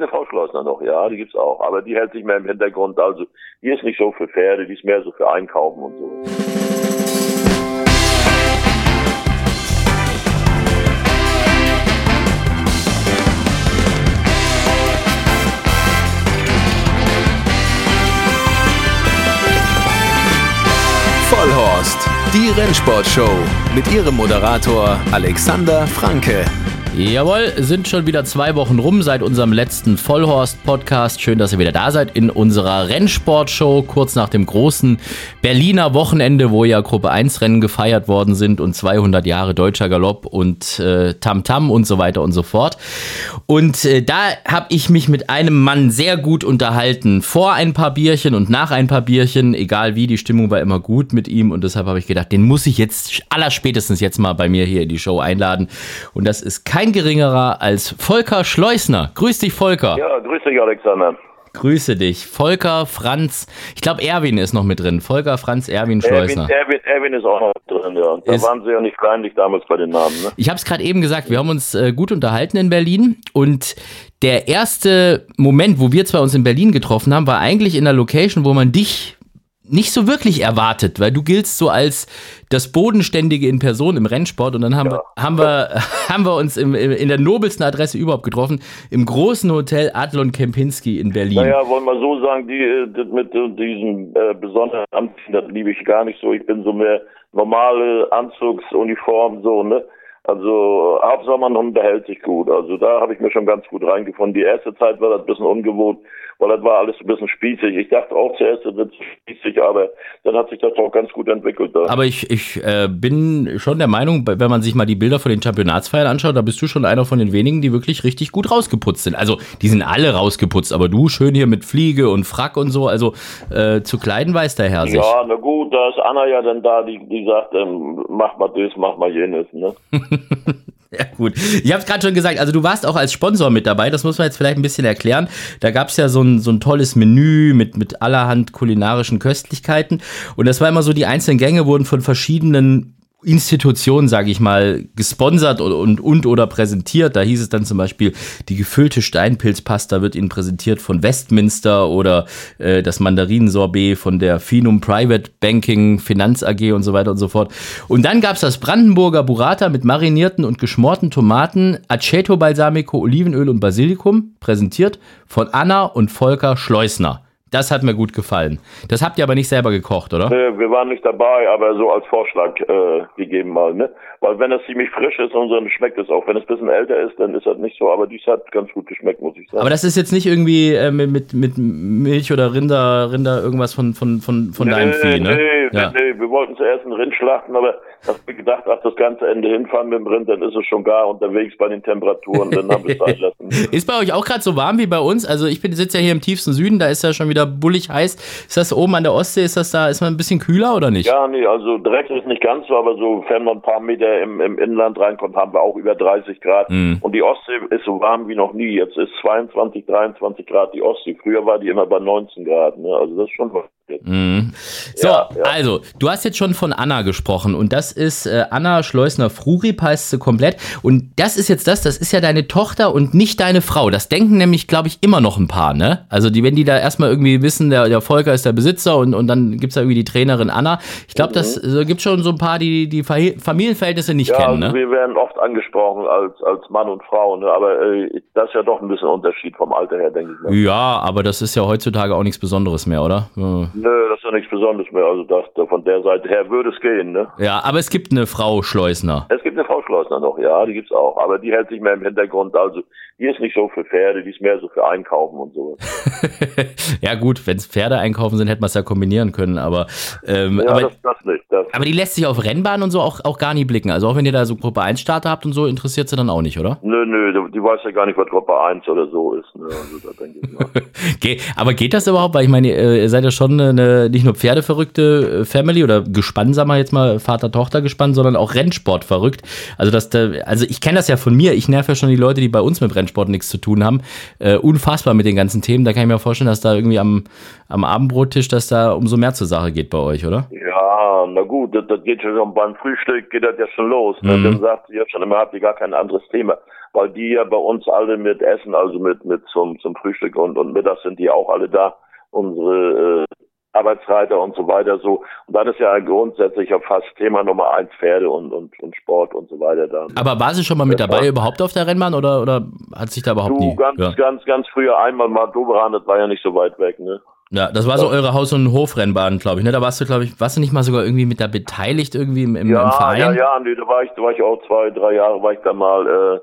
eine Frau Schleusner noch, ja, die gibt's auch. Aber die hält sich mehr im Hintergrund. Also die ist nicht so für Pferde, die ist mehr so für Einkaufen und so. Vollhorst, die Rennsportshow mit ihrem Moderator Alexander Franke. Jawohl, sind schon wieder zwei Wochen rum seit unserem letzten Vollhorst-Podcast. Schön, dass ihr wieder da seid in unserer Rennsportshow, kurz nach dem großen Berliner Wochenende, wo ja Gruppe 1 Rennen gefeiert worden sind und 200 Jahre deutscher Galopp und äh, Tamtam -Tam und so weiter und so fort. Und äh, da habe ich mich mit einem Mann sehr gut unterhalten. Vor ein paar Bierchen und nach ein paar Bierchen, egal wie, die Stimmung war immer gut mit ihm und deshalb habe ich gedacht, den muss ich jetzt allerspätestens jetzt mal bei mir hier in die Show einladen. Und das ist kein kein geringerer als Volker Schleusner. Grüß dich, Volker. Ja, grüß dich, Alexander. Grüße dich. Volker, Franz, ich glaube, Erwin ist noch mit drin. Volker, Franz, Erwin, Schleusner. Erwin, Erwin, Erwin ist auch noch drin, ja. Da ist, waren sie ja nicht kleinlich damals bei den Namen. Ne? Ich habe es gerade eben gesagt, wir haben uns äh, gut unterhalten in Berlin und der erste Moment, wo wir zwei uns in Berlin getroffen haben, war eigentlich in der Location, wo man dich nicht so wirklich erwartet, weil du giltst so als das Bodenständige in Person im Rennsport und dann haben, ja. wir, haben, wir, haben wir uns im, in der nobelsten Adresse überhaupt getroffen, im großen Hotel Adlon Kempinski in Berlin. Naja, wollen wir so sagen, die, äh, mit diesem äh, besonderen Anziehen, das liebe ich gar nicht so. Ich bin so mehr normale Anzugsuniform, so, ne? Also Hauptsache man unterhält sich gut. Also da habe ich mir schon ganz gut reingefunden. Die erste Zeit war das ein bisschen ungewohnt, weil das war alles ein bisschen spießig. Ich dachte auch zuerst, das wird spießig, aber dann hat sich das auch ganz gut entwickelt. Da. Aber ich, ich äh, bin schon der Meinung, wenn man sich mal die Bilder von den Championatsfeiern anschaut, da bist du schon einer von den wenigen, die wirklich richtig gut rausgeputzt sind. Also die sind alle rausgeputzt, aber du schön hier mit Fliege und Frack und so, also äh, zu kleiden weiß der Herr sich. Ja, na gut, da ist Anna ja dann da, die, die sagt, ähm, mach mal das, mach mal jenes, ne? Ja, gut. Ich habe es gerade schon gesagt, also du warst auch als Sponsor mit dabei, das muss man jetzt vielleicht ein bisschen erklären. Da gab es ja so ein, so ein tolles Menü mit, mit allerhand kulinarischen Köstlichkeiten. Und das war immer so, die einzelnen Gänge wurden von verschiedenen Institution, sage ich mal, gesponsert und, und, und oder präsentiert. Da hieß es dann zum Beispiel, die gefüllte Steinpilzpasta wird Ihnen präsentiert von Westminster oder äh, das Mandarinensorbet von der Finum Private Banking Finanz AG und so weiter und so fort. Und dann gab's das Brandenburger Burrata mit marinierten und geschmorten Tomaten, Aceto Balsamico, Olivenöl und Basilikum, präsentiert von Anna und Volker Schleusner. Das hat mir gut gefallen. Das habt ihr aber nicht selber gekocht, oder? Nee, wir waren nicht dabei, aber so als Vorschlag äh, gegeben mal, ne? Weil wenn es ziemlich frisch ist und so, dann schmeckt es auch. Wenn es ein bisschen älter ist, dann ist das nicht so. Aber dies hat ganz gut geschmeckt, muss ich sagen. Aber das ist jetzt nicht irgendwie äh, mit, mit Milch oder Rinder, Rinder irgendwas von, von, von, von nee, deinem Vieh, ne? Nee, ja. nee, wir wollten zuerst einen Rind schlachten, aber hab mir gedacht, ach, das ganze Ende hinfahren mit dem Rind, dann ist es schon gar unterwegs bei den Temperaturen, dann haben wir es ist bei euch auch gerade so warm wie bei uns? Also ich sitze ja hier im tiefsten Süden, da ist ja schon wieder bullig heiß. Ist das oben an der Ostsee, ist das da, ist man ein bisschen kühler oder nicht? Ja, nee, also direkt ist nicht ganz so, aber so, wenn man ein paar Meter im, im Inland reinkommt, haben wir auch über 30 Grad. Mm. Und die Ostsee ist so warm wie noch nie. Jetzt ist 22, 23 Grad die Ostsee. Früher war die immer bei 19 Grad, ne? Also das ist schon was. Mhm. So, ja, ja. also, du hast jetzt schon von Anna gesprochen und das ist äh, Anna Schleusner-Frurip, heißt sie komplett. Und das ist jetzt das, das ist ja deine Tochter und nicht deine Frau. Das denken nämlich, glaube ich, immer noch ein paar, ne? Also, die, wenn die da erstmal irgendwie wissen, der, der Volker ist der Besitzer und, und dann gibt es da irgendwie die Trainerin Anna. Ich glaube, mhm. das äh, gibt schon so ein paar, die die Familienverhältnisse nicht ja, kennen, ne? Wir werden oft angesprochen als, als Mann und Frau, ne? Aber äh, das ist ja doch ein bisschen Unterschied vom Alter her, denke ich. Ne? Ja, aber das ist ja heutzutage auch nichts Besonderes mehr, oder? Ja. Nö, das ist ja nichts Besonderes mehr. Also das, von der Seite her würde es gehen, ne? Ja, aber es gibt eine Frau Schleusner. Es gibt eine Frau Schleusner noch, ja, die gibt's auch. Aber die hält sich mehr im Hintergrund. Also die ist nicht so für Pferde, die ist mehr so für Einkaufen und so. ja gut, wenn es Pferde einkaufen sind, hätte man es ja kombinieren können. Aber, ähm, ja, aber, das, das nicht. Das aber die lässt sich auf Rennbahn und so auch, auch gar nie blicken. Also auch wenn ihr da so Gruppe 1 Starter habt und so, interessiert sie dann auch nicht, oder? Nö, nö, die weiß ja gar nicht, was Gruppe 1 oder so ist. Ne? Also, da denke ich mal. okay, aber geht das überhaupt? Weil ich meine, ihr seid ja schon eine nicht nur pferdeverrückte äh, Family oder Gespann, sagen wir jetzt mal, Vater-Tochter gespannt, sondern auch Rennsport verrückt. Also das, also ich kenne das ja von mir. Ich nerv ja schon die Leute, die bei uns mit Rennsport nichts zu tun haben. Äh, unfassbar mit den ganzen Themen. Da kann ich mir vorstellen, dass da irgendwie am, am Abendbrottisch, dass da umso mehr zur Sache geht bei euch, oder? Ja, na gut, das, das geht schon beim Frühstück geht das ja schon los. Ne? Mhm. Dann sagt sie ja schon immer, habt ihr gar kein anderes Thema weil die ja bei uns alle mit essen, also mit, mit zum, zum Frühstück und, und mittags sind die auch alle da, unsere äh, Arbeitsreiter und so weiter so. Und dann ist ja grundsätzlich ja fast Thema Nummer eins Pferde und, und, und Sport und so weiter da. Aber war sie schon mal mit dabei überhaupt auf der Rennbahn oder, oder hat sich da überhaupt du, nie? Ganz, ja. ganz, ganz früher einmal mal Doberan, das war ja nicht so weit weg, ne? Ja, das war so eure Haus- und Hofrennbahn, glaube ich. Ne? Da warst du, glaube ich, warst du nicht mal sogar irgendwie mit da beteiligt irgendwie im, im, ja, im Verein? Ja, ja, nee, da war ich, da war ich auch zwei, drei Jahre, war ich da mal äh,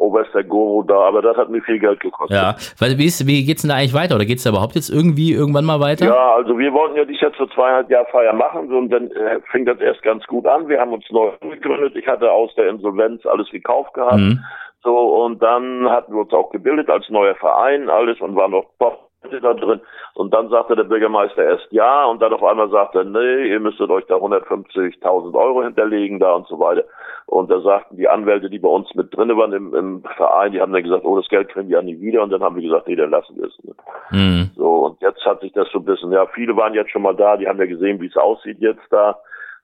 oberster Guru da, aber das hat mir viel Geld gekostet. Ja, weil wie, ist, wie geht's denn da eigentlich weiter oder geht's da überhaupt jetzt irgendwie irgendwann mal weiter? Ja, also wir wollten ja dies jetzt zur zweieinhalb Jahr Feier machen und dann äh, fing das erst ganz gut an. Wir haben uns neu gegründet. Ich hatte aus der Insolvenz alles gekauft gehabt. Mhm. So, und dann hatten wir uns auch gebildet als neuer Verein, alles und waren noch da drin. Und dann sagte der Bürgermeister erst ja und dann auf einmal sagte er, nee, ihr müsstet euch da 150.000 Euro hinterlegen da und so weiter. Und da sagten die Anwälte, die bei uns mit drinne waren im, im Verein, die haben dann gesagt, oh, das Geld kriegen wir ja nie wieder. Und dann haben wir gesagt, nee, dann lassen wir es. Ne? Mhm. So, und jetzt hat sich das so ein bisschen, ja, viele waren jetzt schon mal da, die haben ja gesehen, wie es aussieht jetzt da.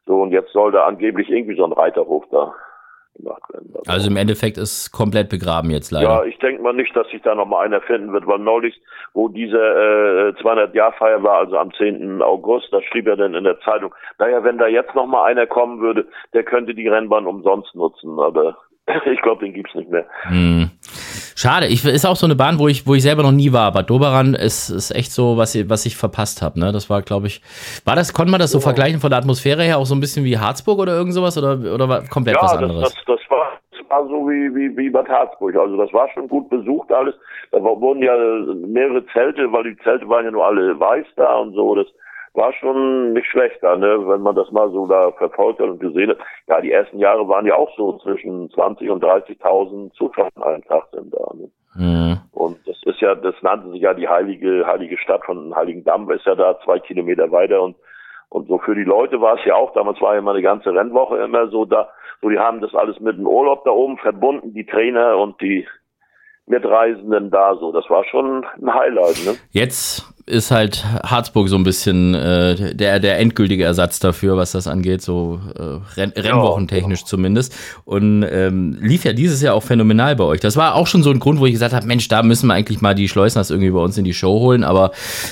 So, und jetzt soll da angeblich irgendwie so ein Reiterhof da gemacht werden. Also, also im Endeffekt ist komplett begraben jetzt leider. Ja, ich denke mal nicht, dass sich da nochmal einer finden wird, weil neulich, wo diese äh, 200-Jahr-Feier war, also am 10. August, da schrieb er dann in der Zeitung, naja, wenn da jetzt nochmal einer kommen würde, der könnte die Rennbahn umsonst nutzen, aber ich glaube, den gibt's nicht mehr. Hm. Schade, ich, ist auch so eine Bahn, wo ich, wo ich selber noch nie war. Bad Doberan ist, ist echt so, was, ich, was ich verpasst habe. Ne? Das war, glaube ich, war das, konnte man das so ja. vergleichen von der Atmosphäre her auch so ein bisschen wie Harzburg oder irgend sowas oder, oder war komplett ja, was anderes? Das, das, das, war, das war so wie, wie, wie Bad Harzburg. Also das war schon gut besucht alles. Da wurden ja mehrere Zelte, weil die Zelte waren ja nur alle weiß da und so. Das, war schon nicht schlechter, ne, wenn man das mal so da verfolgt hat und gesehen hat. Ja, die ersten Jahre waren ja auch so zwischen 20 und 30.000 Zuschauer an einem Tag sind da. Ne? Mhm. Und das ist ja, das nannte sich ja die heilige, heilige Stadt von Heiligendamm, ist ja da zwei Kilometer weiter und und so für die Leute war es ja auch, damals war ja immer eine ganze Rennwoche immer so da, so die haben das alles mit dem Urlaub da oben verbunden, die Trainer und die Mitreisenden da so. Das war schon ein Highlight, ne? Jetzt ist halt Harzburg so ein bisschen äh, der, der endgültige Ersatz dafür, was das angeht, so äh, Renn Rennwochentechnisch ja. zumindest. Und ähm, lief ja dieses Jahr auch phänomenal bei euch. Das war auch schon so ein Grund, wo ich gesagt habe, Mensch, da müssen wir eigentlich mal die Schleusners irgendwie bei uns in die Show holen. Aber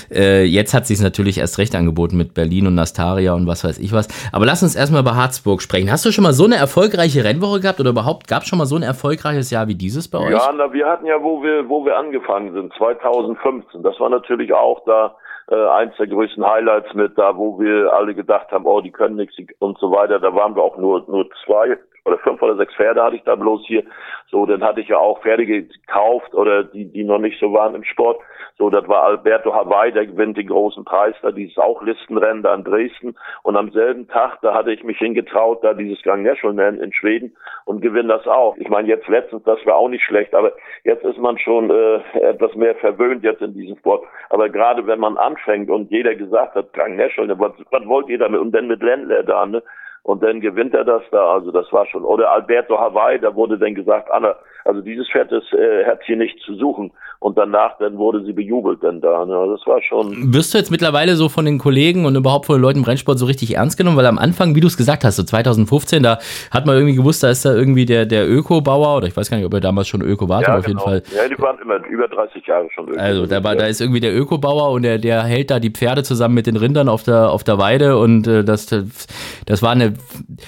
äh, jetzt hat sich natürlich erst recht angeboten mit Berlin und Nastaria und was weiß ich was. Aber lass uns erstmal über Harzburg sprechen. Hast du schon mal so eine erfolgreiche Rennwoche gehabt oder überhaupt gab es schon mal so ein erfolgreiches Jahr wie dieses bei euch? Ja, na, wir hatten ja, wo wir, wo wir angefangen sind, 2015. Das war natürlich auch da äh, eins der größten Highlights mit, da wo wir alle gedacht haben, oh, die können nichts und so weiter. Da waren wir auch nur nur zwei oder fünf oder sechs Pferde hatte ich da bloß hier. So, dann hatte ich ja auch Pferde gekauft oder die, die noch nicht so waren im Sport. So, das war Alberto Hawaii, der gewinnt den großen Preis da, dieses auch Listenrennen da in Dresden. Und am selben Tag, da hatte ich mich hingetraut, da dieses Gang National in Schweden und gewinne das auch. Ich meine, jetzt letztens, das war auch nicht schlecht, aber jetzt ist man schon äh, etwas mehr verwöhnt jetzt in diesem Sport. Aber gerade wenn man anfängt und jeder gesagt hat, Gang National, was, was wollt ihr damit? Und dann mit Ländler da, ne? Und dann gewinnt er das da. Also das war schon. Oder Alberto Hawaii, da wurde dann gesagt, Anna, also dieses Pferd ist, äh, hat hier nichts zu suchen. Und danach dann wurde sie bejubelt dann da. Ne? Also das war schon. Wirst du jetzt mittlerweile so von den Kollegen und überhaupt von den Leuten im Rennsport so richtig ernst genommen? Weil am Anfang, wie du es gesagt hast, so 2015, da hat man irgendwie gewusst, da ist da irgendwie der, der Öko-Bauer, oder ich weiß gar nicht, ob er damals schon Öko war, ja, aber auf genau. jeden Fall. Ja, die waren immer über 30 Jahre schon Öko. Also da, war, da ist irgendwie der Öko-Bauer und der, der hält da die Pferde zusammen mit den Rindern auf der, auf der Weide und äh, das, das war eine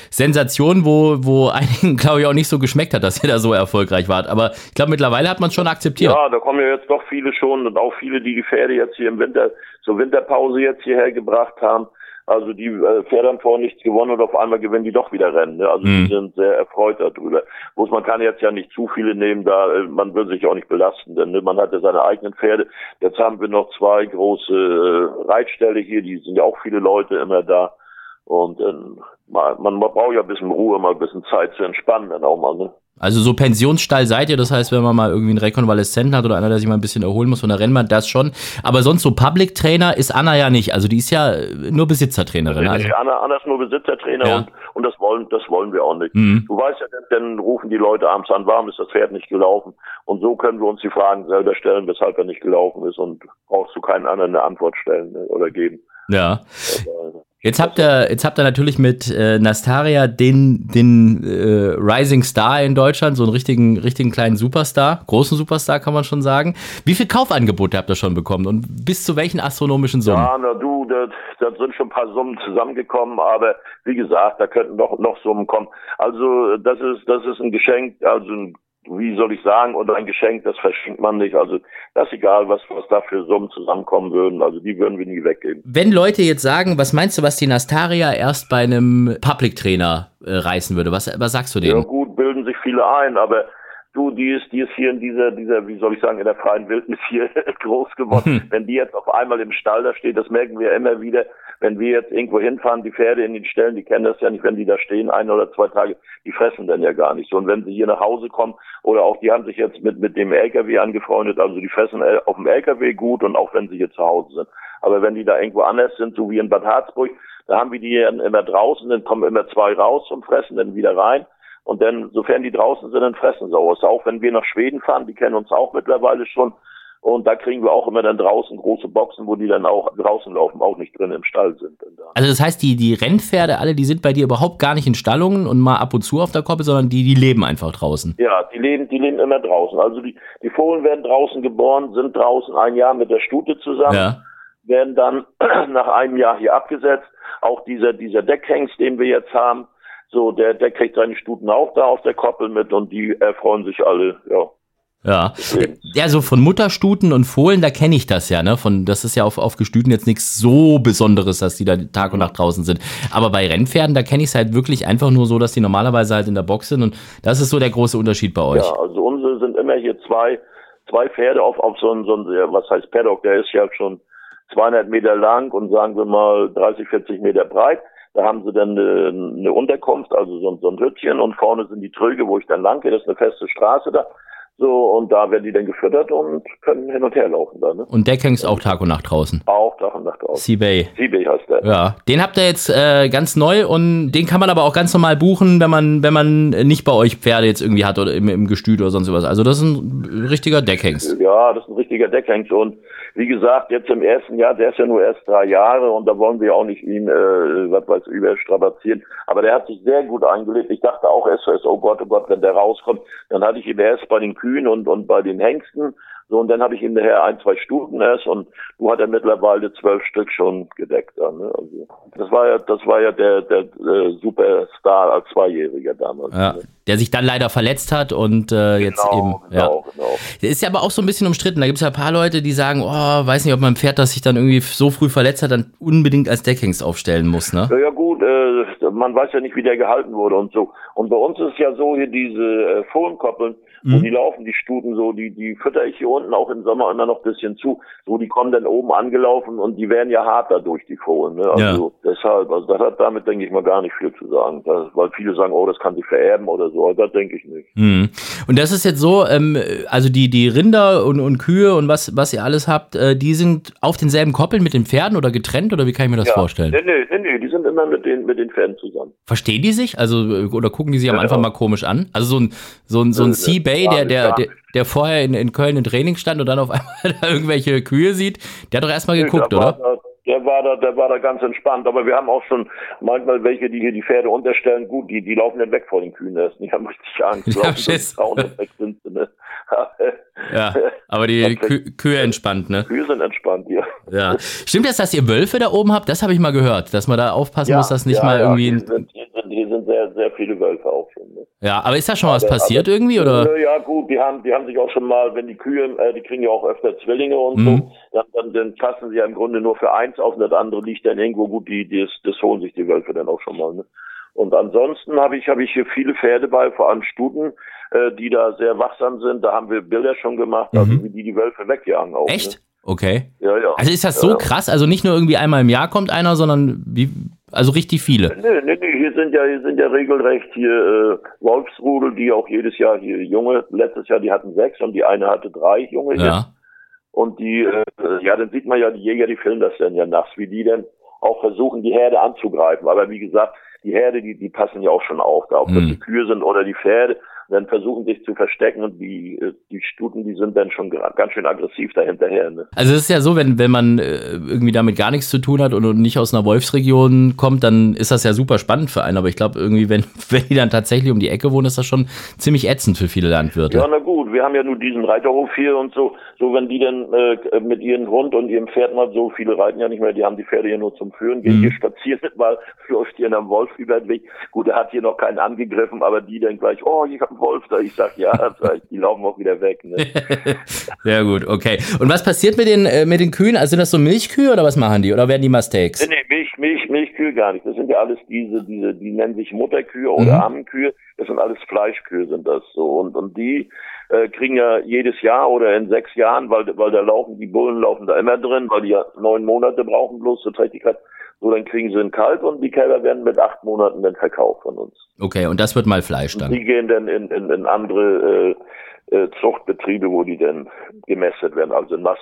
Sensation, wo, wo einigen, glaube ich, auch nicht so geschmeckt hat, dass ihr da so erfolgreich wart. Aber ich glaube, mittlerweile hat man es schon akzeptiert. Ja, da kommen ja jetzt doch viele schon und auch viele, die die Pferde jetzt hier im Winter, zur Winterpause jetzt hierher gebracht haben. Also die äh, Pferde haben vorher nichts gewonnen und auf einmal gewinnen die doch wieder Rennen. Ne? Also mhm. die sind sehr erfreut darüber. Bloß man kann jetzt ja nicht zu viele nehmen, da äh, man will sich auch nicht belasten, denn ne? man hat ja seine eigenen Pferde. Jetzt haben wir noch zwei große äh, Reitställe hier, die sind ja auch viele Leute immer da. Und ähm, man, man braucht ja ein bisschen Ruhe, mal ein bisschen Zeit zu entspannen dann auch mal, ne? Also so Pensionsstall seid ihr, das heißt, wenn man mal irgendwie einen Rekonvaleszenten hat oder einer, der sich mal ein bisschen erholen muss von der Rennbahn, das schon. Aber sonst so Public Trainer ist Anna ja nicht. Also die ist ja nur Besitzertrainerin. Also, Anna, Anna ist nur Besitzertrainer Ja. und, und das wollen das wollen wir auch nicht. Mhm. Du weißt ja, dann, dann rufen die Leute abends an, warum ist das Pferd nicht gelaufen? Und so können wir uns die Fragen selber stellen, weshalb er nicht gelaufen ist und brauchst du keinen anderen eine Antwort stellen ne, oder geben. ja. Aber, Jetzt habt ihr, jetzt habt ihr natürlich mit äh, Nastaria den, den äh, Rising Star in Deutschland, so einen richtigen, richtigen kleinen Superstar, großen Superstar kann man schon sagen. Wie viel Kaufangebote habt ihr schon bekommen und bis zu welchen astronomischen Summen? Ja, na du, da, da sind schon ein paar Summen zusammengekommen, aber wie gesagt, da könnten noch, noch Summen kommen. Also das ist, das ist ein Geschenk, also ein, wie soll ich sagen, und ein Geschenk, das verschenkt man nicht. Also das ist egal, was, was da für Summen zusammenkommen würden. Also die würden wir nie weggeben. Wenn Leute jetzt sagen, was meinst du, was die Nastaria erst bei einem Public Trainer äh, reißen würde? Was, was sagst du Ja denen? gut, bilden sich viele ein, aber du, die ist, die ist hier in dieser, dieser, wie soll ich sagen, in der freien Wildnis hier groß geworden. Wenn die jetzt auf einmal im Stall da steht, das merken wir immer wieder, wenn wir jetzt irgendwo hinfahren, die Pferde in den Ställen, die kennen das ja nicht, wenn die da stehen, ein oder zwei Tage, die fressen dann ja gar nicht so. Und wenn sie hier nach Hause kommen, oder auch die haben sich jetzt mit, mit dem LKW angefreundet, also die fressen äh, auf dem LKW gut und auch wenn sie hier zu Hause sind. Aber wenn die da irgendwo anders sind, so wie in Bad Harzburg, da haben wir die immer draußen, dann kommen immer zwei raus zum Fressen, dann wieder rein. Und dann, sofern die draußen sind, dann fressen sie aus. Auch wenn wir nach Schweden fahren, die kennen uns auch mittlerweile schon. Und da kriegen wir auch immer dann draußen große Boxen, wo die dann auch draußen laufen, auch nicht drin im Stall sind. Also das heißt, die, die Rennpferde alle, die sind bei dir überhaupt gar nicht in Stallungen und mal ab und zu auf der Koppel, sondern die, die leben einfach draußen. Ja, die leben, die leben immer draußen. Also die, die Fohlen werden draußen geboren, sind draußen ein Jahr mit der Stute zusammen, Ja. werden dann nach einem Jahr hier abgesetzt. Auch dieser, dieser Deckhengst, den wir jetzt haben, so, der, der kriegt seine Stuten auch da auf der Koppel mit und die erfreuen sich alle, ja. Ja. Ja, so von Mutterstuten und Fohlen, da kenne ich das ja, ne? Von, das ist ja auf, auf Gestüten jetzt nichts so Besonderes, dass die da Tag und Nacht draußen sind. Aber bei Rennpferden, da kenne ich es halt wirklich einfach nur so, dass die normalerweise halt in der Box sind und das ist so der große Unterschied bei euch. Ja, also unsere sind immer hier zwei, zwei Pferde auf, auf so ein, so ein, was heißt Paddock, der ist ja schon 200 Meter lang und sagen wir mal 30, 40 Meter breit. Da haben sie dann eine, eine Unterkunft, also so, ein- so ein Hütchen und vorne sind die Tröge, wo ich dann lang gehe. Das ist eine feste Straße da. So, und da werden die dann gefüttert und können hin und her laufen da, ne? Und Deckhengst auch Tag und Nacht draußen. Auch Tag und Nacht aus. Seabay. Seabay heißt der. Ja, den habt ihr jetzt äh, ganz neu und den kann man aber auch ganz normal buchen, wenn man wenn man nicht bei euch Pferde jetzt irgendwie hat oder im, im Gestüt oder sonst was. Also das ist ein richtiger Deckhengst. Ja, das ist ein richtiger Deckhengst. Und wie gesagt, jetzt im ersten Jahr, der ist ja nur erst drei Jahre und da wollen wir auch nicht ihn, äh, was weiß ich, überstrapazieren. Aber der hat sich sehr gut eingelebt. Ich dachte auch erst, oh Gott, oh Gott, wenn der rauskommt, dann hatte ich ihn erst bei den Kühen und, und bei den Hengsten. So, und dann habe ich ihm nachher ein, zwei Stuten erst und du hat er mittlerweile zwölf Stück schon gedeckt. Dann, ne? also, das war ja, das war ja der, der äh, Superstar als Zweijähriger damals. Ja, Ne? der sich dann leider verletzt hat und äh, jetzt eben. Genau, genau, Ja. genau. Der ist ja aber auch so ein bisschen umstritten. Da gibt es ja ein paar Leute, die sagen, oh, weiß nicht, ob man ein Pferd, das sich dann irgendwie so früh verletzt hat, dann unbedingt als Deckhengst aufstellen muss, ne? Ja, ja gut, äh, man weiß ja nicht, wie der gehalten wurde und so. Und bei uns ist ja so hier diese äh, Fohlenkoppeln, wo die laufen, die Stuten so, die, die fütter ich hier unten auch im Sommer immer noch ein bisschen zu. So, die kommen dann oben angelaufen und die werden ja hart dadurch, die Fohlen. Ne? Also deshalb, also das hat damit, denke ich mal, gar nicht viel zu sagen. Das, weil viele sagen, oh, das kann sich vererben oder so, aber das denke ich nicht. Mhm. Und das ist jetzt so, ähm, also die, die Rinder und, und Kühe und was, was ihr alles habt, äh, die sind auf denselben Koppeln mit den Pferden oder getrennt oder wie kann ich mir das vorstellen? Nee, nee, nee, nee, immer mit den, mit den Pferden zusammen. Verstehen die sich? Also, äh, oder gucken die sich am Ja, Anfang ja. mal komisch an? Also so ein, so ein, so ein nö, Sea-Bay, der, der, der, der vorher in, in Köln im Training stand und dann auf einmal da irgendwelche Kühe sieht, der hat doch erstmal geguckt, der oder? Der war da, der war da ganz entspannt. Aber wir haben auch schon manchmal welche, die hier die Pferde unterstellen. Gut, die, die laufen dann weg vor den Kühen erst. Die haben richtig Angst. Die haben Laufen so Schiss. 300 weg sind ne? Ja, aber die Kü Kühe entspannt, ne? Kühe sind entspannt, ja. Ja. Stimmt das, dass ihr Wölfe da oben habt? Das habe ich mal gehört, dass man da aufpassen muss, dass nicht ja, mal ja, irgendwie. Ein- sind, sind, hier sind sehr, sehr viele Wölfe auch schon. Ne? Ja, aber ist da schon was Aber- passiert aber- irgendwie oder? Ja, gut, die haben, die haben sich auch schon mal, wenn die Kühe, äh, die kriegen ja auch öfter Zwillinge und Mhm. so, dann, dann, dann passen sie ja im Grunde nur für eins auf und das andere liegt dann irgendwo gut, die, die, das, das holen sich die Wölfe dann auch schon mal. Ne? Und ansonsten habe ich, habe ich hier viele Pferde bei, vor allem Stuten, äh, die da sehr wachsam sind. Da haben wir Bilder schon gemacht, also wie die die Wölfe wegjagen auch. Mhm. Echt? Ne? Okay. Ja, ja. Also ist das so ja. krass? Also nicht nur irgendwie einmal im Jahr kommt einer, sondern wie? Also richtig viele. Nee, nee, nee, hier sind ja, hier sind ja regelrecht hier äh, Wolfsrudel, die auch jedes Jahr hier Junge, letztes Jahr die hatten sechs und die eine hatte drei Junge. Ja. Und die, äh, ja, dann sieht man ja, die Jäger, die filmen das dann ja nachts, wie die dann auch versuchen, die Herde anzugreifen. Aber wie gesagt, die Herde, die, die passen ja auch schon auf, da ob das Hm. die Kühe sind oder die Pferde, dann versuchen sich zu verstecken und die, äh, die Stuten, die sind dann schon ganz schön aggressiv dahinterher. Ne? Also es ist ja so, wenn, wenn man äh, irgendwie damit gar nichts zu tun hat und, und nicht aus einer Wolfsregion kommt, dann ist das ja super spannend für einen. Aber ich glaube irgendwie, wenn, wenn die dann tatsächlich um die Ecke wohnen, ist das schon ziemlich ätzend für viele Landwirte. Ja, na gut, wir haben ja nur diesen Reiterhof hier und so. So, wenn die dann äh, mit ihrem Hund und ihrem Pferd mal so, viele reiten ja nicht mehr, die haben die Pferde hier nur zum Führen, gehen Mhm. hier spazieren, mal läuft hier einem Wolf über den Weg. Gut, er hat hier noch keinen angegriffen, aber die dann gleich, oh, ich hab einen Wolf da. Ich sag, ja, ich, die laufen auch wieder weg. Ne? Sehr gut, okay. Und was passiert mit den, äh, mit den Kühen? Also sind das so Milchkühe oder was machen die? Oder werden die mal Steaks? Nee, nee, Milch, Milch, Milchkühe gar nicht. Das sind ja alles diese, diese, die nennen sich Mutterkühe oder Mhm. Ammenkühe. Das sind alles Fleischkühe, sind das so. Und, und die äh, kriegen ja jedes Jahr oder in sechs Jahren, weil, weil da laufen, die Bullen laufen da immer drin, weil die ja neun Monate brauchen bloß zur Trächtigkeit. So, dann kriegen sie einen Kalb und die Kälber werden mit acht Monaten dann verkauft von uns. Okay, und das wird mal Fleisch dann. Die gehen dann in, in, in andere äh, äh, Zuchtbetriebe, wo die dann gemästet werden, also. Und da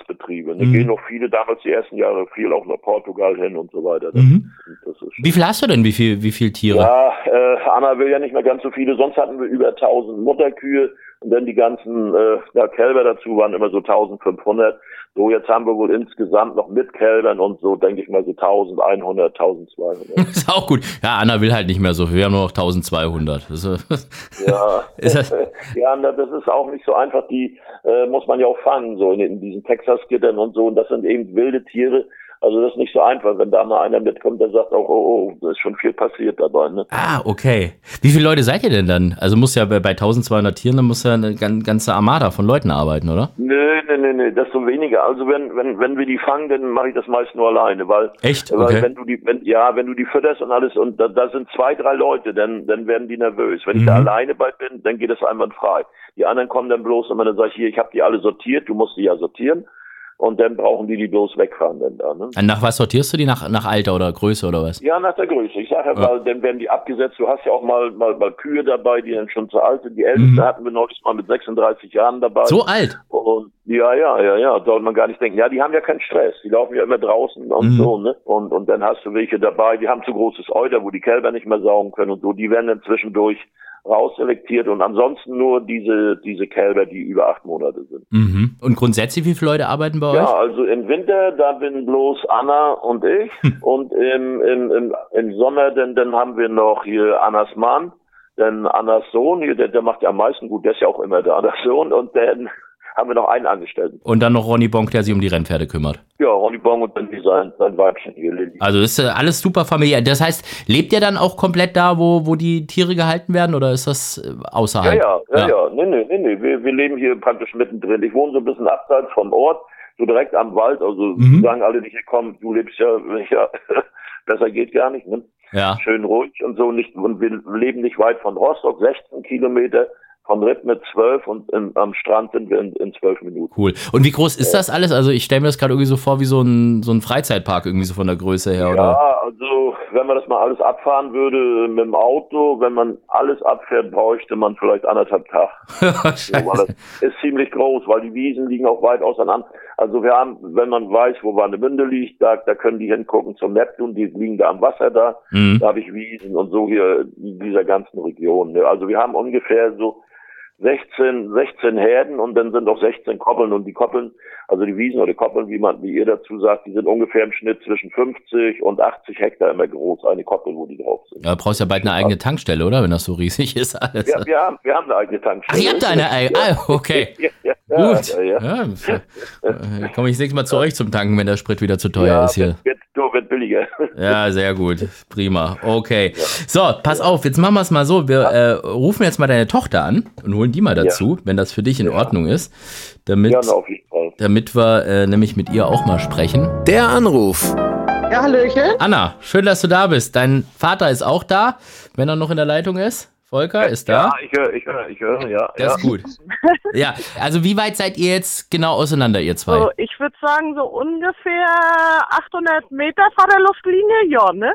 Mhm. gehen noch viele damals die ersten Jahre viel auch nach Portugal hin und so weiter. Das, Mhm. das Wie viel hast du denn? Wie viel, wie viel Tiere? ja, äh, Anna will ja nicht mehr ganz so viele. Sonst hatten wir über 1000 Mutterkühe und dann die ganzen äh, ja, Kälber dazu waren immer so 1500. So, jetzt haben wir wohl insgesamt noch mit Kälbern und so, denke ich mal, so 1100, 1200. Ist auch gut. Ja, Anna will halt nicht mehr so viel. Wir haben nur noch 1200. Das ist, ja. Ist das- ja, das ist auch nicht so einfach. Die äh, muss man ja auch fangen, so in, in diesen Texas-Gittern und so. Und das sind eben wilde Tiere. Also das ist nicht so einfach, wenn da mal einer mitkommt, der sagt auch, oh, oh, da ist schon viel passiert dabei. Ne? ah, okay. Wie viele Leute seid ihr denn dann? Also muss ja bei, bei 1200 Tieren, dann muss ja eine gan- ganze Armada von Leuten arbeiten, oder? Nö, nö, nö, nö, desto weniger. Also wenn, wenn, wenn wir die fangen, dann mache ich das meist nur alleine, weil, Echt? weil Okay. wenn du die, wenn, ja, wenn du die fütterst und alles und da, da sind zwei, drei Leute, dann, dann werden die nervös. Wenn ich da Mhm. alleine bei bin, dann geht das einwandfrei. Die anderen kommen dann bloß und dann sage ich hier, ich habe die alle sortiert, du musst die ja sortieren und dann brauchen die die bloß wegfahren dann da, ne? Nach was sortierst du die? Nach, nach Alter oder Größe oder was? Ja, nach der Größe. Ich sage ja, Ja. mal, dann werden die abgesetzt. Du hast ja auch mal, mal, mal Kühe dabei, die dann schon zu alt sind. Die älteste Mhm. hatten wir noch mal mit 36 Jahren dabei. So alt? Und ja, ja, ja, ja, sollte man gar nicht denken. Ja, die haben ja keinen Stress. Die laufen ja immer draußen und Mhm. so, ne? Und, und dann hast du welche dabei, die haben zu großes Euter, wo die Kälber nicht mehr saugen können und so. Die werden dann zwischendurch rausselektiert und ansonsten nur diese, diese Kälber, die über acht Monate sind. Mhm. Und grundsätzlich, wie viele Leute arbeiten bei Ja, euch? also im Winter, da bin bloß Anna und ich. und im, im, im, im Sommer, dann, dann haben wir noch hier Annas Mann, dann Annas Sohn, hier, der, der macht ja am meisten gut, der ist ja auch immer da, Annas Sohn. Und dann haben wir noch einen Angestellten. Und dann noch Ronny Bonk, der sich um die Rennpferde kümmert. Ja, Ronny Bong und dann sein, sein Weibchen hier, Lilly. Also ist äh, alles super familiär. Das heißt, lebt ihr dann auch komplett da, wo, wo die Tiere gehalten werden oder ist das äh, Ja, außerhalb? ja, ja, ja, nee, nee, nee, nee. Wir, wir leben hier praktisch mittendrin. Ich wohne so ein bisschen abseits vom Ort, so direkt am Wald. Also Mhm. sagen alle, die hier kommen, du lebst ja, ja, besser geht gar nicht, ne? Ja. schön ruhig und so nicht und wir leben nicht weit von Rostock, 16 Kilometer, von Ripp mit 12 und in, am Strand sind wir in, in 12 Minuten. Cool. Und wie groß ist das alles? Also ich stelle mir das gerade irgendwie so vor wie so ein, so ein Freizeitpark irgendwie so von der Größe her, oder? Ja, also wenn man das mal alles abfahren würde mit dem Auto, wenn man alles abfährt, bräuchte man vielleicht anderthalb Tag. So, das ist ziemlich groß, weil die Wiesen liegen auch weit auseinander. Also wir haben, wenn man weiß, wo Warnemünde liegt, da, da können die hingucken zum Neptun, die liegen da am Wasser da. Mhm. Da habe ich Wiesen und so hier in dieser ganzen Region. Ne? Also wir haben ungefähr so 16, 16 Herden und dann sind auch 16 Koppeln und die Koppeln, also die Wiesen oder Koppeln, wie man, wie ihr dazu sagt, die sind ungefähr im Schnitt zwischen 50 und 80 Hektar immer groß, eine Koppel, wo die drauf sind. Ja, du brauchst ja bald eine eigene Tankstelle, oder? Wenn das so riesig ist alles. Ja, wir haben, wir haben eine eigene Ach, Tankstelle. ihr habt eine eigene. Ah, okay. Ja, ja, Gut. Ja, komme ich nächstes Mal zu euch zum Tanken, wenn der Sprit wieder zu teuer ist hier. Wird, wird, wird billiger. Ja, sehr gut. Prima. Okay. So, pass auf, jetzt machen wir es mal so. Wir äh, rufen jetzt mal deine Tochter an und holen die mal dazu, wenn das für dich in Ordnung ist. Damit, Ja, na, auf jeden Fall. damit wir äh, nämlich mit ihr auch mal sprechen. Der Anruf. Ja, Hallöchen. Anna, schön, dass du da bist. Dein Vater ist auch da, wenn er noch in der Leitung ist. Volker ist da. Ja, ich höre, ich höre, ich höre, ja. Das ja. ist gut. Ja, also wie weit seid ihr jetzt genau auseinander, ihr zwei? So, ich würde sagen, so ungefähr 800 Meter vor der Luftlinie, ja, ne?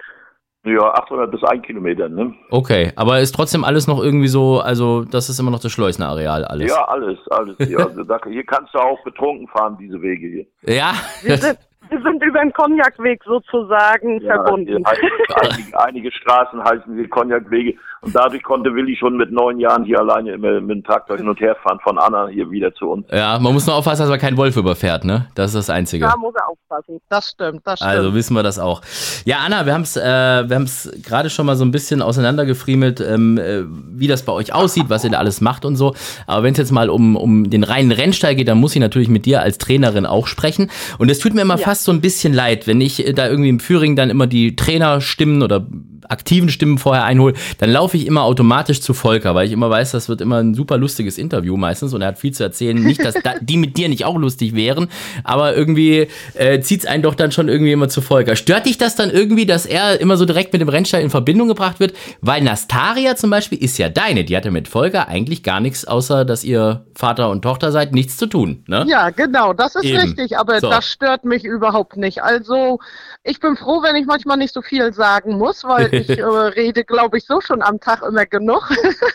Ja, 800 bis 1 Kilometer, ne? Okay, aber ist trotzdem alles noch irgendwie so, also das ist immer noch das Schleusner Areal, alles. Ja, alles, alles. Ja, also da, hier kannst du auch betrunken fahren, diese Wege hier. Ja, Wir sind, wir sind über den Cognac-Weg sozusagen Ja, verbunden. einige, einige Straßen heißen hier Cognac-Wege. Und dadurch konnte Willi schon mit neun Jahren hier alleine immer mit dem Traktor hin und her fahren, von Anna hier wieder zu uns. ja, man muss nur aufpassen, dass man keinen Wolf überfährt, ne? Das ist das Einzige. Da muss er aufpassen. Das stimmt, das stimmt. Also wissen wir das auch. Ja, Anna, wir haben es äh, wir haben's gerade schon mal so ein bisschen auseinandergefriemelt, ähm, äh, wie das bei euch aussieht, was ihr da alles macht und so. Aber wenn es jetzt mal um, um den reinen Rennstall geht, dann muss ich natürlich mit dir als Trainerin auch sprechen. Und es tut mir immer Ja. fast so ein bisschen leid, wenn ich äh, da irgendwie im Führing dann immer die Trainerstimmen oder aktiven Stimmen vorher einhole, dann laufe ich immer automatisch zu Volker, weil ich immer weiß, das wird immer ein super lustiges Interview meistens und er hat viel zu erzählen. Nicht, dass da, die mit dir nicht auch lustig wären, aber irgendwie äh, zieht es einen doch dann schon irgendwie immer zu Volker. Stört dich das dann irgendwie, dass er immer so direkt mit dem Rennstall in Verbindung gebracht wird? Weil Nastaria zum Beispiel ist ja deine, die hatte mit Volker eigentlich gar nichts, außer dass ihr Vater und Tochter seid, nichts zu tun. Ne? Ja, genau, das ist Eben. richtig, aber So. das stört mich überhaupt nicht. Also, ich bin froh, wenn ich manchmal nicht so viel sagen muss, weil ich äh, rede, glaube ich, so schon am Tag immer genug.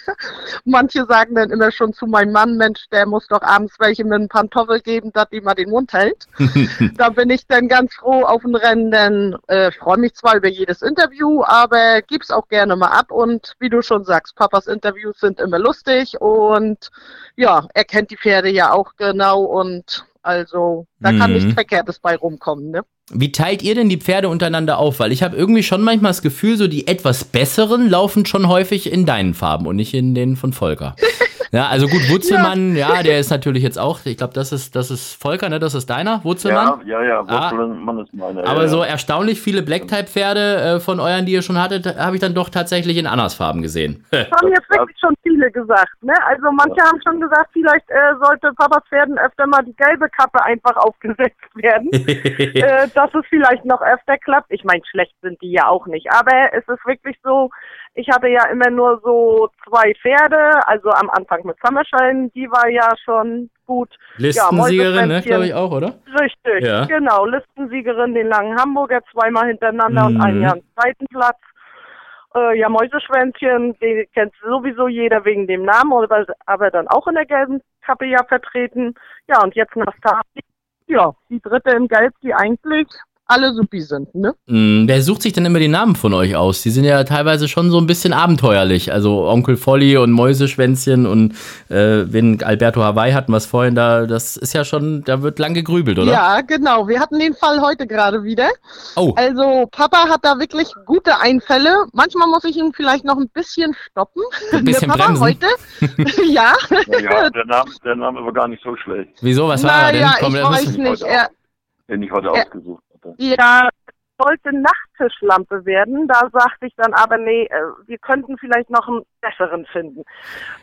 Manche sagen dann immer schon zu meinem Mann, Mensch, der muss doch abends welche mit einem Pantoffel geben, dass die mal den Mund hält. da bin ich dann ganz froh auf dem Rennen, denn äh, ich freue mich zwar über jedes Interview, aber gib's auch gerne mal ab und wie du schon sagst, Papas Interviews sind immer lustig und ja, er kennt die Pferde ja auch genau und also da kann Mhm. nichts Verkehrtes bei rumkommen, ne? Wie teilt ihr denn die Pferde untereinander auf? Weil ich habe irgendwie schon manchmal das Gefühl, so die etwas besseren laufen schon häufig in deinen Farben und nicht in denen von Volker. Ja, also gut, Wurzelmann, ja, der ist natürlich jetzt auch, ich glaube, das ist, das ist Volker, ne? Das ist deiner, Wurzelmann. Ja, ja, ja, Ah. Wurzelmann ist meine. Aber ja, so ja. erstaunlich viele Black-Type-Pferde äh, von euren, die ihr schon hattet, habe ich dann doch tatsächlich in Annas Farben gesehen. Das haben jetzt wirklich schon viele gesagt, ne? Also manche haben schon gesagt, vielleicht äh, sollte Papas Pferden öfter mal die gelbe Kappe einfach aufgesetzt werden. äh, dass es vielleicht noch öfter klappt. Ich meine, schlecht sind die ja auch nicht. Aber es ist wirklich so, ich hatte ja immer nur so zwei Pferde, also am Anfang mit Summershine, die war ja schon gut. Listensiegerin, ne, Mäuseschwänzchen. glaube ich auch, oder? Richtig, Ja. genau. Listensiegerin, den langen Hamburger, zweimal hintereinander und ein Mhm. Jahr am zweiten Platz. Äh, ja, Mäuseschwänzchen, den kennt sowieso jeder wegen dem Namen, aber, aber dann auch in der gelben Kappe ja vertreten. Ja, und jetzt Nastasi. Ja, die dritte in Gelb, die eigentlich alle supi sind, ne? Mm, Wer sucht sich denn immer die Namen von euch aus? Die sind ja teilweise schon so ein bisschen abenteuerlich. Also Onkel Folly und Mäuseschwänzchen und äh, wenn Alberto Hawaii hatten wir es vorhin da, das ist ja schon, da wird lang gegrübelt, oder? Ja, genau. Wir hatten den Fall heute gerade wieder. Oh, Also Papa hat da wirklich gute Einfälle. Manchmal muss ich ihn vielleicht noch ein bisschen stoppen. Ein bisschen Der Papa bremsen. heute. ja. Ja, ja, der Name, der Name war gar nicht so schlecht, wieso? Was war er denn? naja, Komm, ich das weiß nicht. Er, den ich heute Ja. ausgesucht hatte. ja, sollte Nachttischlampe werden. Da sagte ich dann aber, nee, äh, wir könnten vielleicht noch einen besseren finden.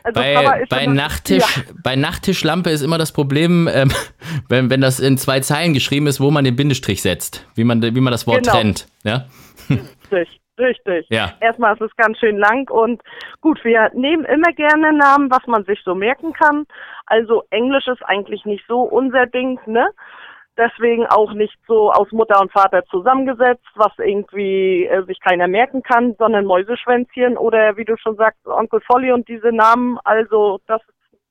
Also Bei, bei, Nachttisch, bei Nachttischlampe ist immer das Problem, ähm, wenn, wenn das in zwei Zeilen geschrieben ist, wo man den Bindestrich setzt, wie man, wie man das Wort Genau. trennt. Ja? Ja, richtig, richtig. Ja. Erstmal ist es ganz schön lang und gut, wir nehmen immer gerne Namen, was man sich so merken kann. Also Englisch ist eigentlich nicht so unser Ding, ne? Deswegen auch nicht so aus Mutter und Vater zusammengesetzt, was irgendwie äh, sich keiner merken kann, sondern Mäuseschwänzchen oder wie du schon sagst, Onkel Folly und diese Namen. Also das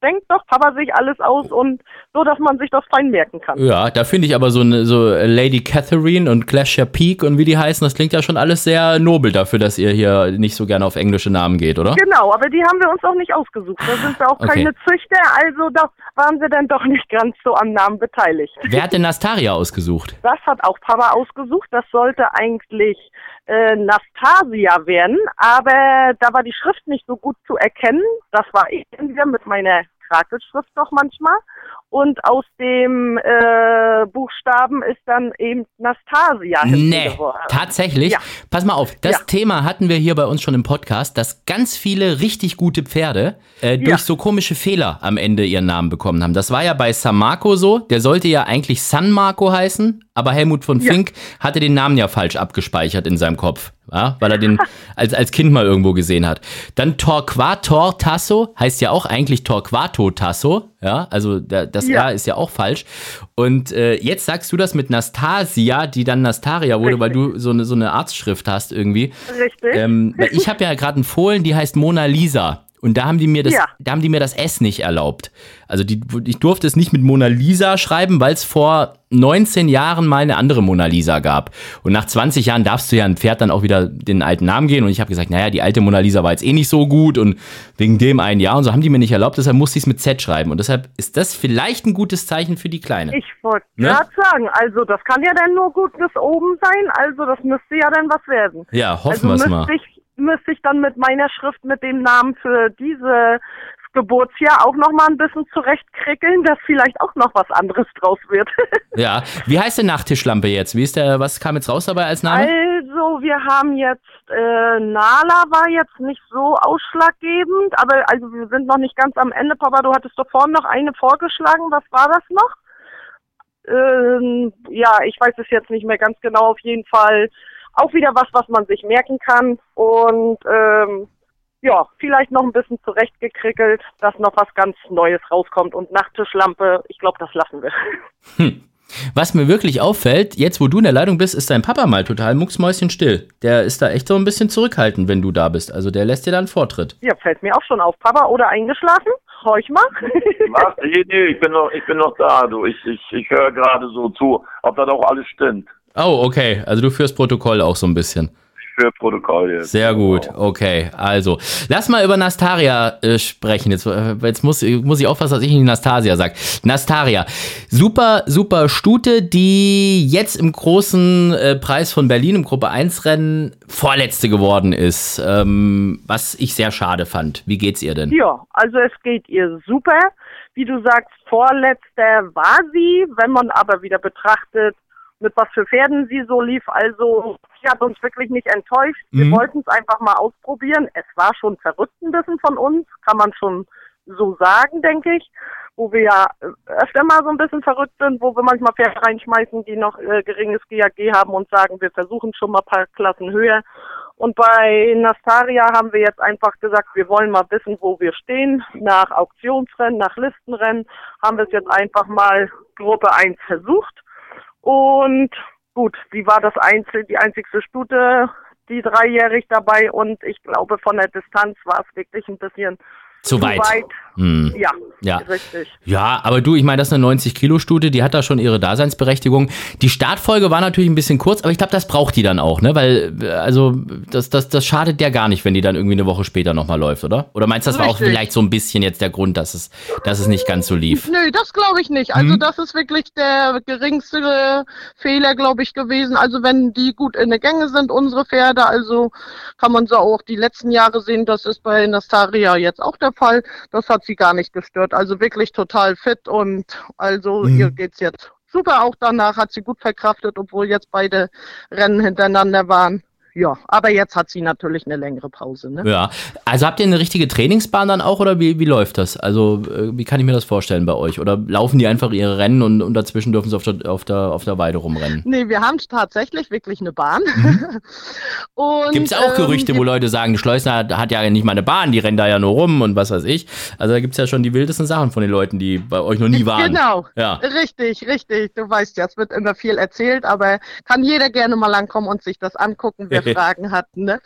denkt doch Papa sich alles aus und so, dass man sich das fein merken kann. Ja, da finde ich aber so, eine, so Lady Catherine und Glacier Peak und wie die heißen, das klingt ja schon alles sehr nobel dafür, dass ihr hier nicht so gerne auf englische Namen geht, oder? Genau, aber die haben wir uns auch nicht ausgesucht. Da sind wir auch Okay. keine Züchter, also da waren wir dann doch nicht ganz so am Namen beteiligt. Wer hat denn Nastaria ausgesucht? Das hat auch Papa ausgesucht. Das sollte eigentlich äh, Nastasia werden, aber da war die Schrift nicht so gut zu erkennen. Das war ich wieder mit meiner Krakelschrift noch manchmal. Und aus dem äh, Buchstaben ist dann eben Nastasia Nee, tatsächlich. Ja. Pass mal auf, das Ja. Thema hatten wir hier bei uns schon im Podcast, dass ganz viele richtig gute Pferde äh, durch Ja. so komische Fehler am Ende ihren Namen bekommen haben. Das war ja bei San Marco so, der sollte ja eigentlich San Marco heißen, aber Helmut von. Fink hatte den Namen ja falsch abgespeichert in seinem Kopf. Ja, weil er den als, als Kind mal irgendwo gesehen hat. Dann Torquator Tasso heißt ja auch eigentlich Torquato Tasso. Ja, also der, das ja. R ist ja auch falsch. Und äh, jetzt sagst du das mit Nastasia, die dann Nastaria wurde, Richtig. weil du so eine, so eine Arztschrift hast irgendwie. Richtig. Ähm, ich habe ja gerade einen Fohlen, die heißt Mona Lisa. Und da haben die mir das, ja. da haben die mir das S nicht erlaubt. Also die, ich durfte es nicht mit Mona Lisa schreiben, weil es vor 19 Jahren mal eine andere Mona Lisa gab. Und nach 20 Jahren darfst du ja ein Pferd dann auch wieder den alten Namen gehen. Und ich habe gesagt, naja, die alte Mona Lisa war jetzt eh nicht so gut und wegen dem ein Jahr und so haben die mir nicht erlaubt, deshalb musste ich es mit Z schreiben. Und deshalb ist das vielleicht ein gutes Zeichen für die Kleine. Ich wollte ne? gerade sagen, also das kann ja dann nur gut bis oben sein, also das müsste ja dann was werden. Ja, hoffen also wir es mal. Ich müsste ich dann mit meiner Schrift mit dem Namen für diese Geburtsjahr auch noch mal ein bisschen zurechtkrickeln, dass vielleicht auch noch was anderes draus wird. ja, wie heißt denn Nachttischlampe jetzt? Wie ist der, was kam jetzt raus dabei als Name? Also, wir haben jetzt, äh, Nala war jetzt nicht so ausschlaggebend, aber also wir sind noch nicht ganz am Ende. Papa, du hattest doch vorhin noch eine vorgeschlagen. Was war das noch? Ähm, ja, ich weiß es jetzt nicht mehr ganz genau. Auf jeden Fall auch wieder was, was man sich merken kann und ähm, ja, vielleicht noch ein bisschen zurechtgekrickelt, dass noch was ganz Neues rauskommt und Nachttischlampe, ich glaube, das lassen wir. Hm. Was mir wirklich auffällt, jetzt wo du in der Leitung bist, ist dein Papa mal total mucksmäuschenstill. Der ist da echt so ein bisschen zurückhaltend, wenn du da bist. Also der lässt dir dann Vortritt. Ja, fällt mir auch schon auf. Papa oder eingeschlafen? Horch mal. Nee, nee, ich bin noch, ich bin noch da, du. Ich, ich, ich höre gerade so zu, ob das auch alles stimmt. Oh, okay. Also du führst Protokoll auch so ein bisschen. Für Protokoll jetzt. Sehr gut, okay. Also, lass mal über Nastaria äh, sprechen. Jetzt, äh, jetzt muss, muss ich aufpassen, dass ich nicht Nastasia sage. Nastaria, super, super Stute, die jetzt im großen äh, Preis von Berlin im Gruppe 1 Rennen Vorletzte geworden ist. Ähm, was ich sehr schade fand. Wie geht's ihr denn? Ja, also es geht ihr super. Wie du sagst, Vorletzte war sie. Wenn man aber wieder betrachtet, mit was für Pferden sie so lief. Also sie hat uns wirklich nicht enttäuscht. Mhm. Wir wollten es einfach mal ausprobieren. Es war schon verrückt ein bisschen von uns, kann man schon so sagen, denke ich. Wo wir ja öfter mal so ein bisschen verrückt sind, wo wir manchmal Pferde reinschmeißen, die noch äh, geringes GAG haben und sagen, wir versuchen schon mal ein paar Klassen höher. Und bei Nastaria haben wir jetzt einfach gesagt, wir wollen mal wissen, wo wir stehen. Nach Auktionsrennen, nach Listenrennen haben wir es jetzt einfach mal Gruppe 1 versucht. Und gut, sie war das einzige, die einzigste Stute, die dreijährig dabei und ich glaube von der Distanz war es wirklich ein bisschen zu weit. Zu weit. Hm. Ja, ja, richtig. Ja, aber du, ich meine, das ist eine 90-Kilo-Studie, die hat da schon ihre Daseinsberechtigung. Die Startfolge war natürlich ein bisschen kurz, aber ich glaube, das braucht die dann auch, ne? Weil, also, das, das, das schadet ja gar nicht, wenn die dann irgendwie eine Woche später nochmal läuft, oder? Oder meinst du, das richtig. war auch vielleicht so ein bisschen jetzt der Grund, dass es, dass es nicht ganz so lief? Nö, das glaube ich nicht. Also, hm. das ist wirklich der geringste Fehler, glaube ich, gewesen. Also, wenn die gut in der Gänge sind, unsere Pferde, also kann man so auch die letzten Jahre sehen, das ist bei Nastaria jetzt auch der Fall. Das hat sie gar nicht gestört. Also wirklich total fit und also mhm. ihr geht's jetzt super. Auch danach hat sie gut verkraftet, obwohl jetzt beide Rennen hintereinander waren ja, aber jetzt hat sie natürlich eine längere Pause. Ne? Ja, also habt ihr eine richtige Trainingsbahn dann auch oder wie, wie läuft das? Also äh, wie kann ich mir das vorstellen bei euch? Oder laufen die einfach ihre Rennen und, und dazwischen dürfen sie auf der, auf, der, auf der Weide rumrennen? Nee, wir haben tatsächlich wirklich eine Bahn. Mhm. Gibt es auch ähm, Gerüchte, wo Leute sagen, Schleusner hat ja nicht mal eine Bahn, die rennen da ja nur rum und was weiß ich. Also da gibt es ja schon die wildesten Sachen von den Leuten, die bei euch noch nie waren. Genau, ja. richtig, richtig. Du weißt ja, es wird immer viel erzählt, aber kann jeder gerne mal ankommen und sich das angucken. Wir Fragen hatten, ne?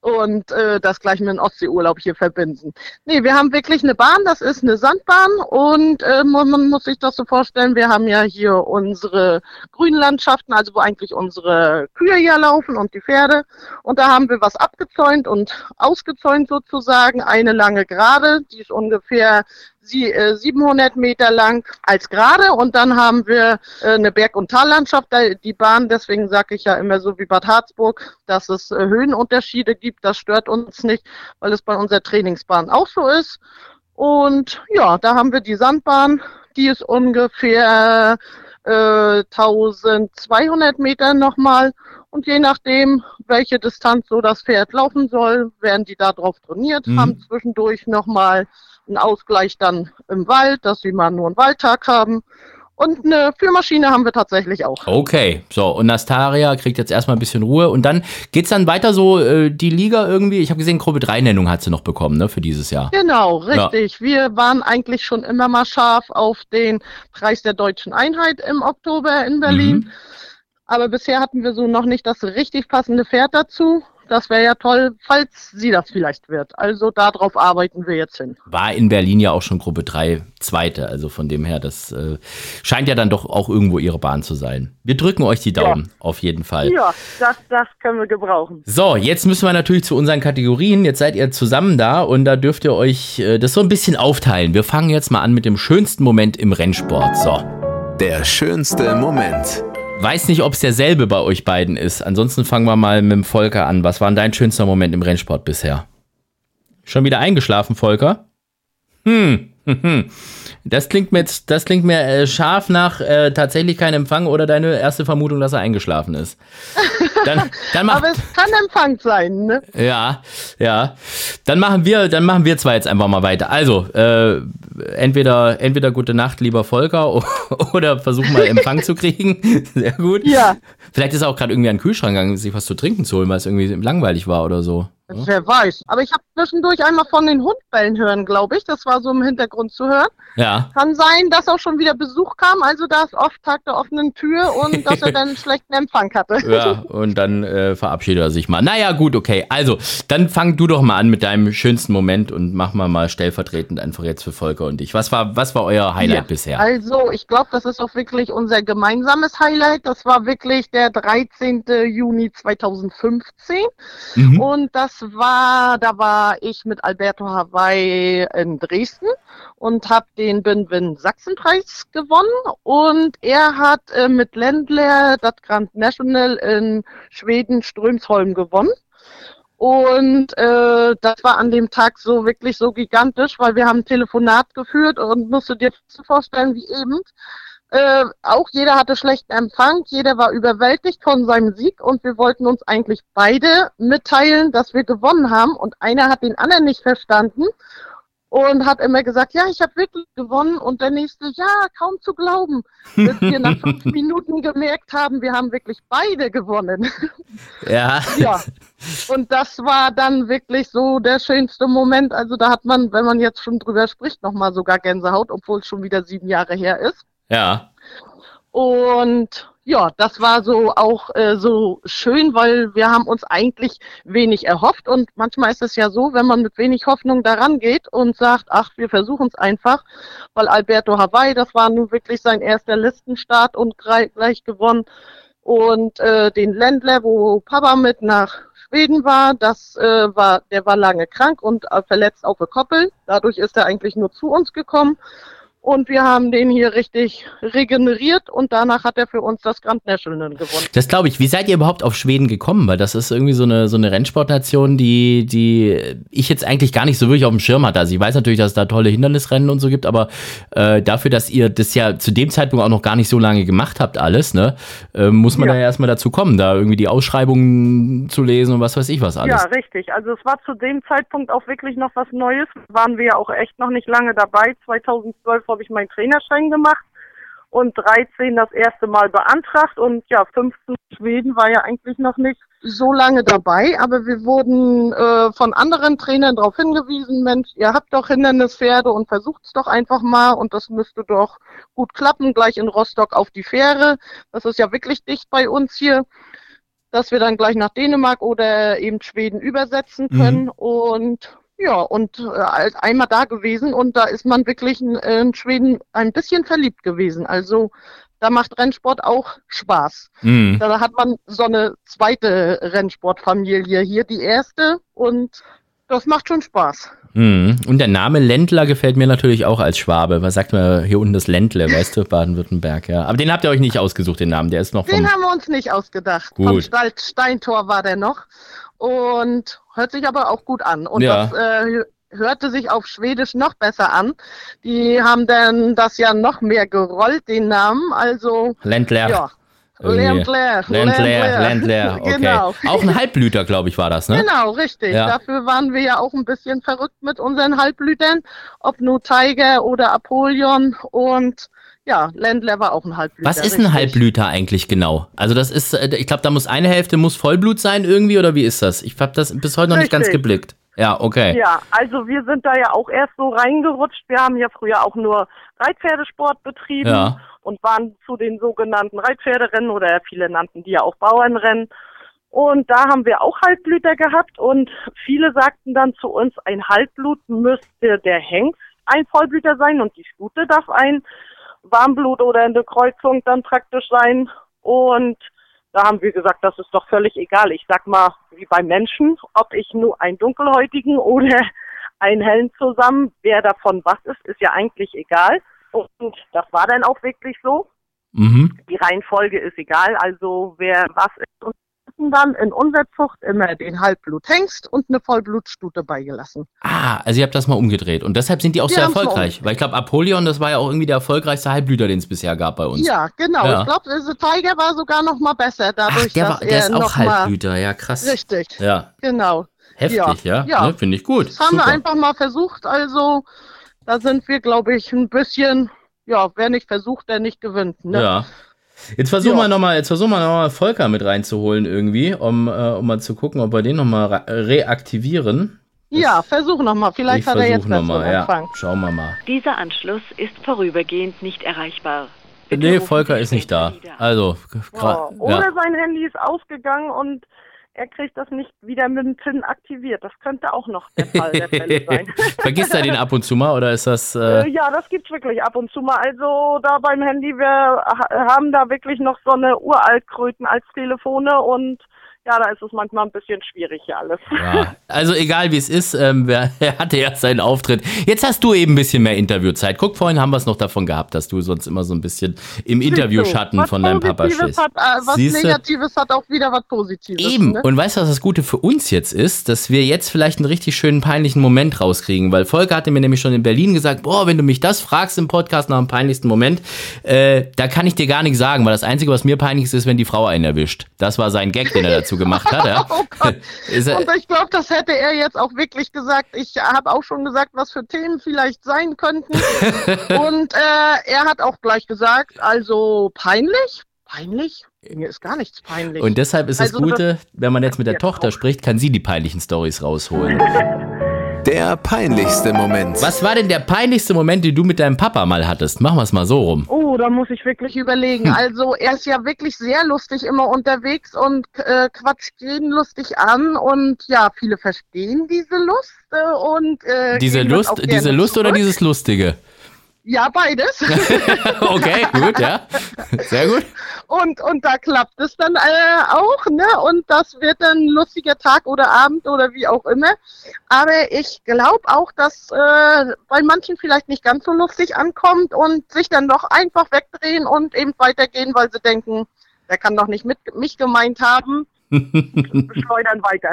Und äh, das gleich mit dem Ostseeurlaub hier verbinden. Nee, wir haben wirklich eine Bahn, das ist eine Sandbahn und äh, man, man muss sich das so vorstellen, wir haben ja hier unsere grünen Landschaften, also wo eigentlich unsere Kühe ja laufen und die Pferde. Und da haben wir was abgezäunt und ausgezäunt sozusagen, eine lange Gerade, die ist ungefähr sie, äh, 700 Meter lang als gerade und dann haben wir äh, eine Berg- und Tallandschaft, die Bahn, deswegen sage ich ja immer so wie Bad Harzburg, dass es äh, Höhenunterschiede gibt, das stört uns nicht, weil es bei unserer Trainingsbahn auch so ist. Und ja, da haben wir die Sandbahn, die ist ungefähr äh, 1200 Meter nochmal. Und je nachdem, welche Distanz so das Pferd laufen soll, werden die da drauf trainiert, mhm. haben zwischendurch nochmal einen Ausgleich dann im Wald, dass sie mal nur einen Waldtag haben. Und eine Führmaschine haben wir tatsächlich auch. Okay, so. Und Nastaria kriegt jetzt erstmal ein bisschen Ruhe. Und dann geht's dann weiter so, äh, die Liga irgendwie. Ich habe gesehen, Gruppe 3-Nennung hat sie noch bekommen, ne, für dieses Jahr. Genau, richtig. Ja. Wir waren eigentlich schon immer mal scharf auf den Preis der deutschen Einheit im Oktober in Berlin. Mhm. Aber bisher hatten wir so noch nicht das richtig passende Pferd dazu. Das wäre ja toll, falls sie das vielleicht wird. Also darauf arbeiten wir jetzt hin. War in Berlin ja auch schon Gruppe 3 Zweite. Also von dem her, das äh, scheint ja dann doch auch irgendwo ihre Bahn zu sein. Wir drücken euch die Daumen, ja. auf jeden Fall. Ja, das, das können wir gebrauchen. So, jetzt müssen wir natürlich zu unseren Kategorien. Jetzt seid ihr zusammen da und da dürft ihr euch äh, das so ein bisschen aufteilen. Wir fangen jetzt mal an mit dem schönsten Moment im Rennsport. So. Der schönste Moment. Weiß nicht, ob es derselbe bei euch beiden ist. Ansonsten fangen wir mal mit dem Volker an. Was war denn dein schönster Moment im Rennsport bisher? Schon wieder eingeschlafen, Volker? Hm, hm, hm. Das klingt mir, jetzt, das klingt mir äh, scharf nach äh, tatsächlich kein Empfang oder deine erste Vermutung, dass er eingeschlafen ist. Dann, dann mach, Aber es kann Empfang sein, ne? Ja, ja. Dann machen wir, dann machen wir zwei jetzt einfach mal weiter. Also, äh, entweder, entweder gute Nacht, lieber Volker, oder versuch mal Empfang zu kriegen. Sehr gut. Ja. Vielleicht ist er auch gerade irgendwie an den Kühlschrank gegangen, sich was zu trinken zu holen, weil es irgendwie langweilig war oder so. Ja? Wer weiß. Aber ich habe zwischendurch einmal von den Hundbällen hören, glaube ich. Das war so im Hintergrund zu hören. Ja. Kann sein, dass auch schon wieder Besuch kam, also da ist oft Tag der offenen Tür und dass er dann einen schlechten Empfang hatte. Ja, und dann äh, verabschiedet er sich mal. Naja, gut, okay. Also, dann fang du doch mal an mit deinem schönsten Moment und mach mal mal stellvertretend einfach jetzt für Volker und dich. Was war, was war euer Highlight ja. bisher? Also, ich glaube, das ist auch wirklich unser gemeinsames Highlight. Das war wirklich der 13. Juni 2015. Mhm. Und das war, da war ich mit Alberto Hawaii in Dresden und habe den Bin-Win Sachsenpreis gewonnen und er hat äh, mit Ländler das Grand National in Schweden Strömsholm gewonnen. Und äh, das war an dem Tag so wirklich so gigantisch, weil wir haben ein Telefonat geführt und musst du dir vorstellen, wie eben. Äh, auch jeder hatte schlechten Empfang, jeder war überwältigt von seinem Sieg und wir wollten uns eigentlich beide mitteilen, dass wir gewonnen haben und einer hat den anderen nicht verstanden und hat immer gesagt, ja, ich habe wirklich gewonnen und der nächste, ja, kaum zu glauben, bis wir nach fünf Minuten gemerkt haben, wir haben wirklich beide gewonnen. Ja. ja. Und das war dann wirklich so der schönste Moment. Also da hat man, wenn man jetzt schon drüber spricht, nochmal sogar Gänsehaut, obwohl es schon wieder sieben Jahre her ist. Ja. Und ja, das war so auch äh, so schön, weil wir haben uns eigentlich wenig erhofft und manchmal ist es ja so, wenn man mit wenig Hoffnung daran geht und sagt, ach, wir versuchen es einfach, weil Alberto Hawaii, das war nun wirklich sein erster Listenstart und gleich gewonnen und äh, den Ländler, wo Papa mit nach Schweden war, das äh, war, der war lange krank und äh, verletzt auf der Koppel. Dadurch ist er eigentlich nur zu uns gekommen und wir haben den hier richtig regeneriert und danach hat er für uns das Grand National gewonnen. Das glaube ich. Wie seid ihr überhaupt auf Schweden gekommen? Weil das ist irgendwie so eine, so eine Rennsportnation, die, die ich jetzt eigentlich gar nicht so wirklich auf dem Schirm hatte. Also ich weiß natürlich, dass es da tolle Hindernisrennen und so gibt, aber äh, dafür, dass ihr das ja zu dem Zeitpunkt auch noch gar nicht so lange gemacht habt, alles, ne, äh, muss man ja. da ja erstmal dazu kommen, da irgendwie die Ausschreibungen zu lesen und was weiß ich was alles. Ja, richtig. Also es war zu dem Zeitpunkt auch wirklich noch was Neues. Waren wir ja auch echt noch nicht lange dabei. 2012 habe ich meinen Trainerschein gemacht und 13 das erste Mal beantragt und ja, 15 Schweden war ja eigentlich noch nicht so lange dabei, aber wir wurden äh, von anderen Trainern darauf hingewiesen, Mensch, ihr habt doch Hindernispferde und versucht es doch einfach mal und das müsste doch gut klappen, gleich in Rostock auf die Fähre. Das ist ja wirklich dicht bei uns hier, dass wir dann gleich nach Dänemark oder eben Schweden übersetzen mhm. können mhm. und ja, und äh, einmal da gewesen und da ist man wirklich in, in, Schweden ein bisschen verliebt gewesen. Also da macht Rennsport auch Spaß. Mhm. Da hat man so eine zweite Rennsportfamilie hier, die erste und das macht schon Spaß. Mhm. Und der Name Ländler gefällt mir natürlich auch als Schwabe. Was sagt man hier unten das Ländle, weißt du, Baden-Württemberg, ja. Aber den habt ihr euch nicht ausgesucht, den Namen. Der ist noch vom Den haben wir uns nicht ausgedacht. Gut. Vom Steintor war der noch und hört sich aber auch gut an. Und ja. das äh, hörte sich auf Schwedisch noch besser an. Die haben dann das ja noch mehr gerollt, den Namen. Also Ländler. Ja. Ländler. Ländler, Ländler, okay. Genau. Auch ein Halbblüter, glaube ich, war das, ne? Genau, richtig. Ja. Dafür waren wir ja auch ein bisschen verrückt mit unseren Halbblütern, ob nur Tiger oder Apollyon und Ja, Ländler war auch ein Halbblüter. Was ist ein richtig. Halbblüter eigentlich genau? Also das ist, äh, ich glaube, da muss eine Hälfte muss Vollblut sein irgendwie oder wie ist das? Ich habe das bis heute noch nicht ganz Richtig. geblickt. Ja, okay. Ja, also wir sind da ja auch erst so reingerutscht. Wir haben ja früher auch nur Reitpferdesport betrieben Ja. und waren zu den sogenannten Reitpferderennen oder viele nannten die ja auch Bauernrennen. Und da haben wir auch Halbblüter gehabt und viele sagten dann zu uns, ein Halbblut müsste der Hengst ein Vollblüter sein und die Stute darf ein Warmblut oder eine Kreuzung dann praktisch sein. Und da haben wir gesagt, das ist doch völlig egal. Ich sag mal, wie bei Menschen, ob ich nur einen dunkelhäutigen oder einen hellen zusammen, wer davon was ist, ist ja eigentlich egal. Und das war dann auch wirklich so. Mhm. Die Reihenfolge ist egal, also wer was ist. Und hatten dann in unserer Zucht immer den Halbbluthengst und eine Vollblutstute beigelassen. Ah, also ihr habt das mal umgedreht und deshalb sind die auch Wir mal erfolgreich. Weil ich glaube, Apollyon, das war ja auch irgendwie der erfolgreichste Halbblüter, den es bisher gab bei uns. Ja, genau. Ja. Ich glaube, der Tiger war sogar noch mal besser, dadurch, Ach, der, war, der ist auch Halbblüter, ja krass. richtig, Ja, genau. heftig, ja. Ja. Ne, Finde ich gut. Das haben Super. wir einfach mal versucht. Also da sind wir, glaube ich, ein bisschen, ja, wer nicht versucht, der nicht gewinnt. Ne? Ja. Jetzt versuchen Ja. wir nochmal, jetzt versuchen wir nochmal Volker mit reinzuholen irgendwie, um, äh, um mal zu gucken, ob wir den nochmal reaktivieren. Ja, versuch noch mal. Vielleicht ich hat er jetzt besseren nochmal, ja. Empfang. Schauen wir mal. Dieser Anschluss ist vorübergehend nicht erreichbar. Bitte Nee, Volker ist nicht da. Also, gra- Oder ja. sein Handy ist ausgegangen und er kriegt das nicht wieder mit dem PIN aktiviert. Das könnte auch noch der Fall der Fälle sein. Vergisst er den ab und zu mal oder ist das. Äh, Äh, ja, das gibt's wirklich ab und zu mal. Also da beim Handy, wir ha- haben da wirklich noch so eine Uraltkröten als Telefone und ja, da ist es manchmal ein bisschen schwierig hier alles. ja. Also, egal wie es ist, ähm, er hatte ja seinen Auftritt. Jetzt hast du eben ein bisschen mehr Interviewzeit. Guck, vorhin haben wir es noch davon gehabt, dass du sonst immer so ein bisschen im Interviewschatten von deinem Papa stehst. Hat, äh, was Siehste? Negatives hat auch wieder was Positives. Eben. Ne? Und weißt du, was das Gute für uns jetzt ist? Dass wir jetzt vielleicht einen richtig schönen peinlichen Moment rauskriegen. Weil Volker hatte mir nämlich schon in Berlin gesagt, boah, wenn du mich das fragst im Podcast nach dem peinlichsten Moment, äh, da kann ich dir gar nichts sagen, weil das Einzige, was mir peinlich ist, ist, wenn die Frau einen erwischt. Das war sein Gag, den er dazu gemacht hat. Ja? Oh Gott. Er, Und ich glaube, das hätte er jetzt auch wirklich gesagt. Ich habe auch schon gesagt, was für Themen vielleicht sein könnten. Und äh, er hat auch gleich gesagt, also peinlich? Peinlich? Mir ist gar nichts peinlich. und deshalb ist das Also, Gute, wenn man jetzt mit der Tochter spricht, kann sie die peinlichen Stories rausholen. Der peinlichste Moment. Was war denn der peinlichste Moment, den du mit deinem Papa mal hattest? Machen wir es mal so rum. Oh, da muss ich wirklich Hm. überlegen. Also er ist ja wirklich sehr lustig immer unterwegs und äh, quatscht jeden lustig an und ja, viele verstehen diese Lust äh, und äh, Diese Lust, diese Lust oder dieses Lustige? Ja, beides. okay, gut, ja. Sehr gut. Und, und da klappt es dann äh, auch, ne? Und das wird dann ein lustiger Tag oder Abend oder wie auch immer. Aber ich glaube auch, dass äh, bei manchen vielleicht nicht ganz so lustig ankommt und sich dann doch einfach wegdrehen und eben weitergehen, weil sie denken, der kann doch nicht mit mich gemeint haben. Schleudern weiter.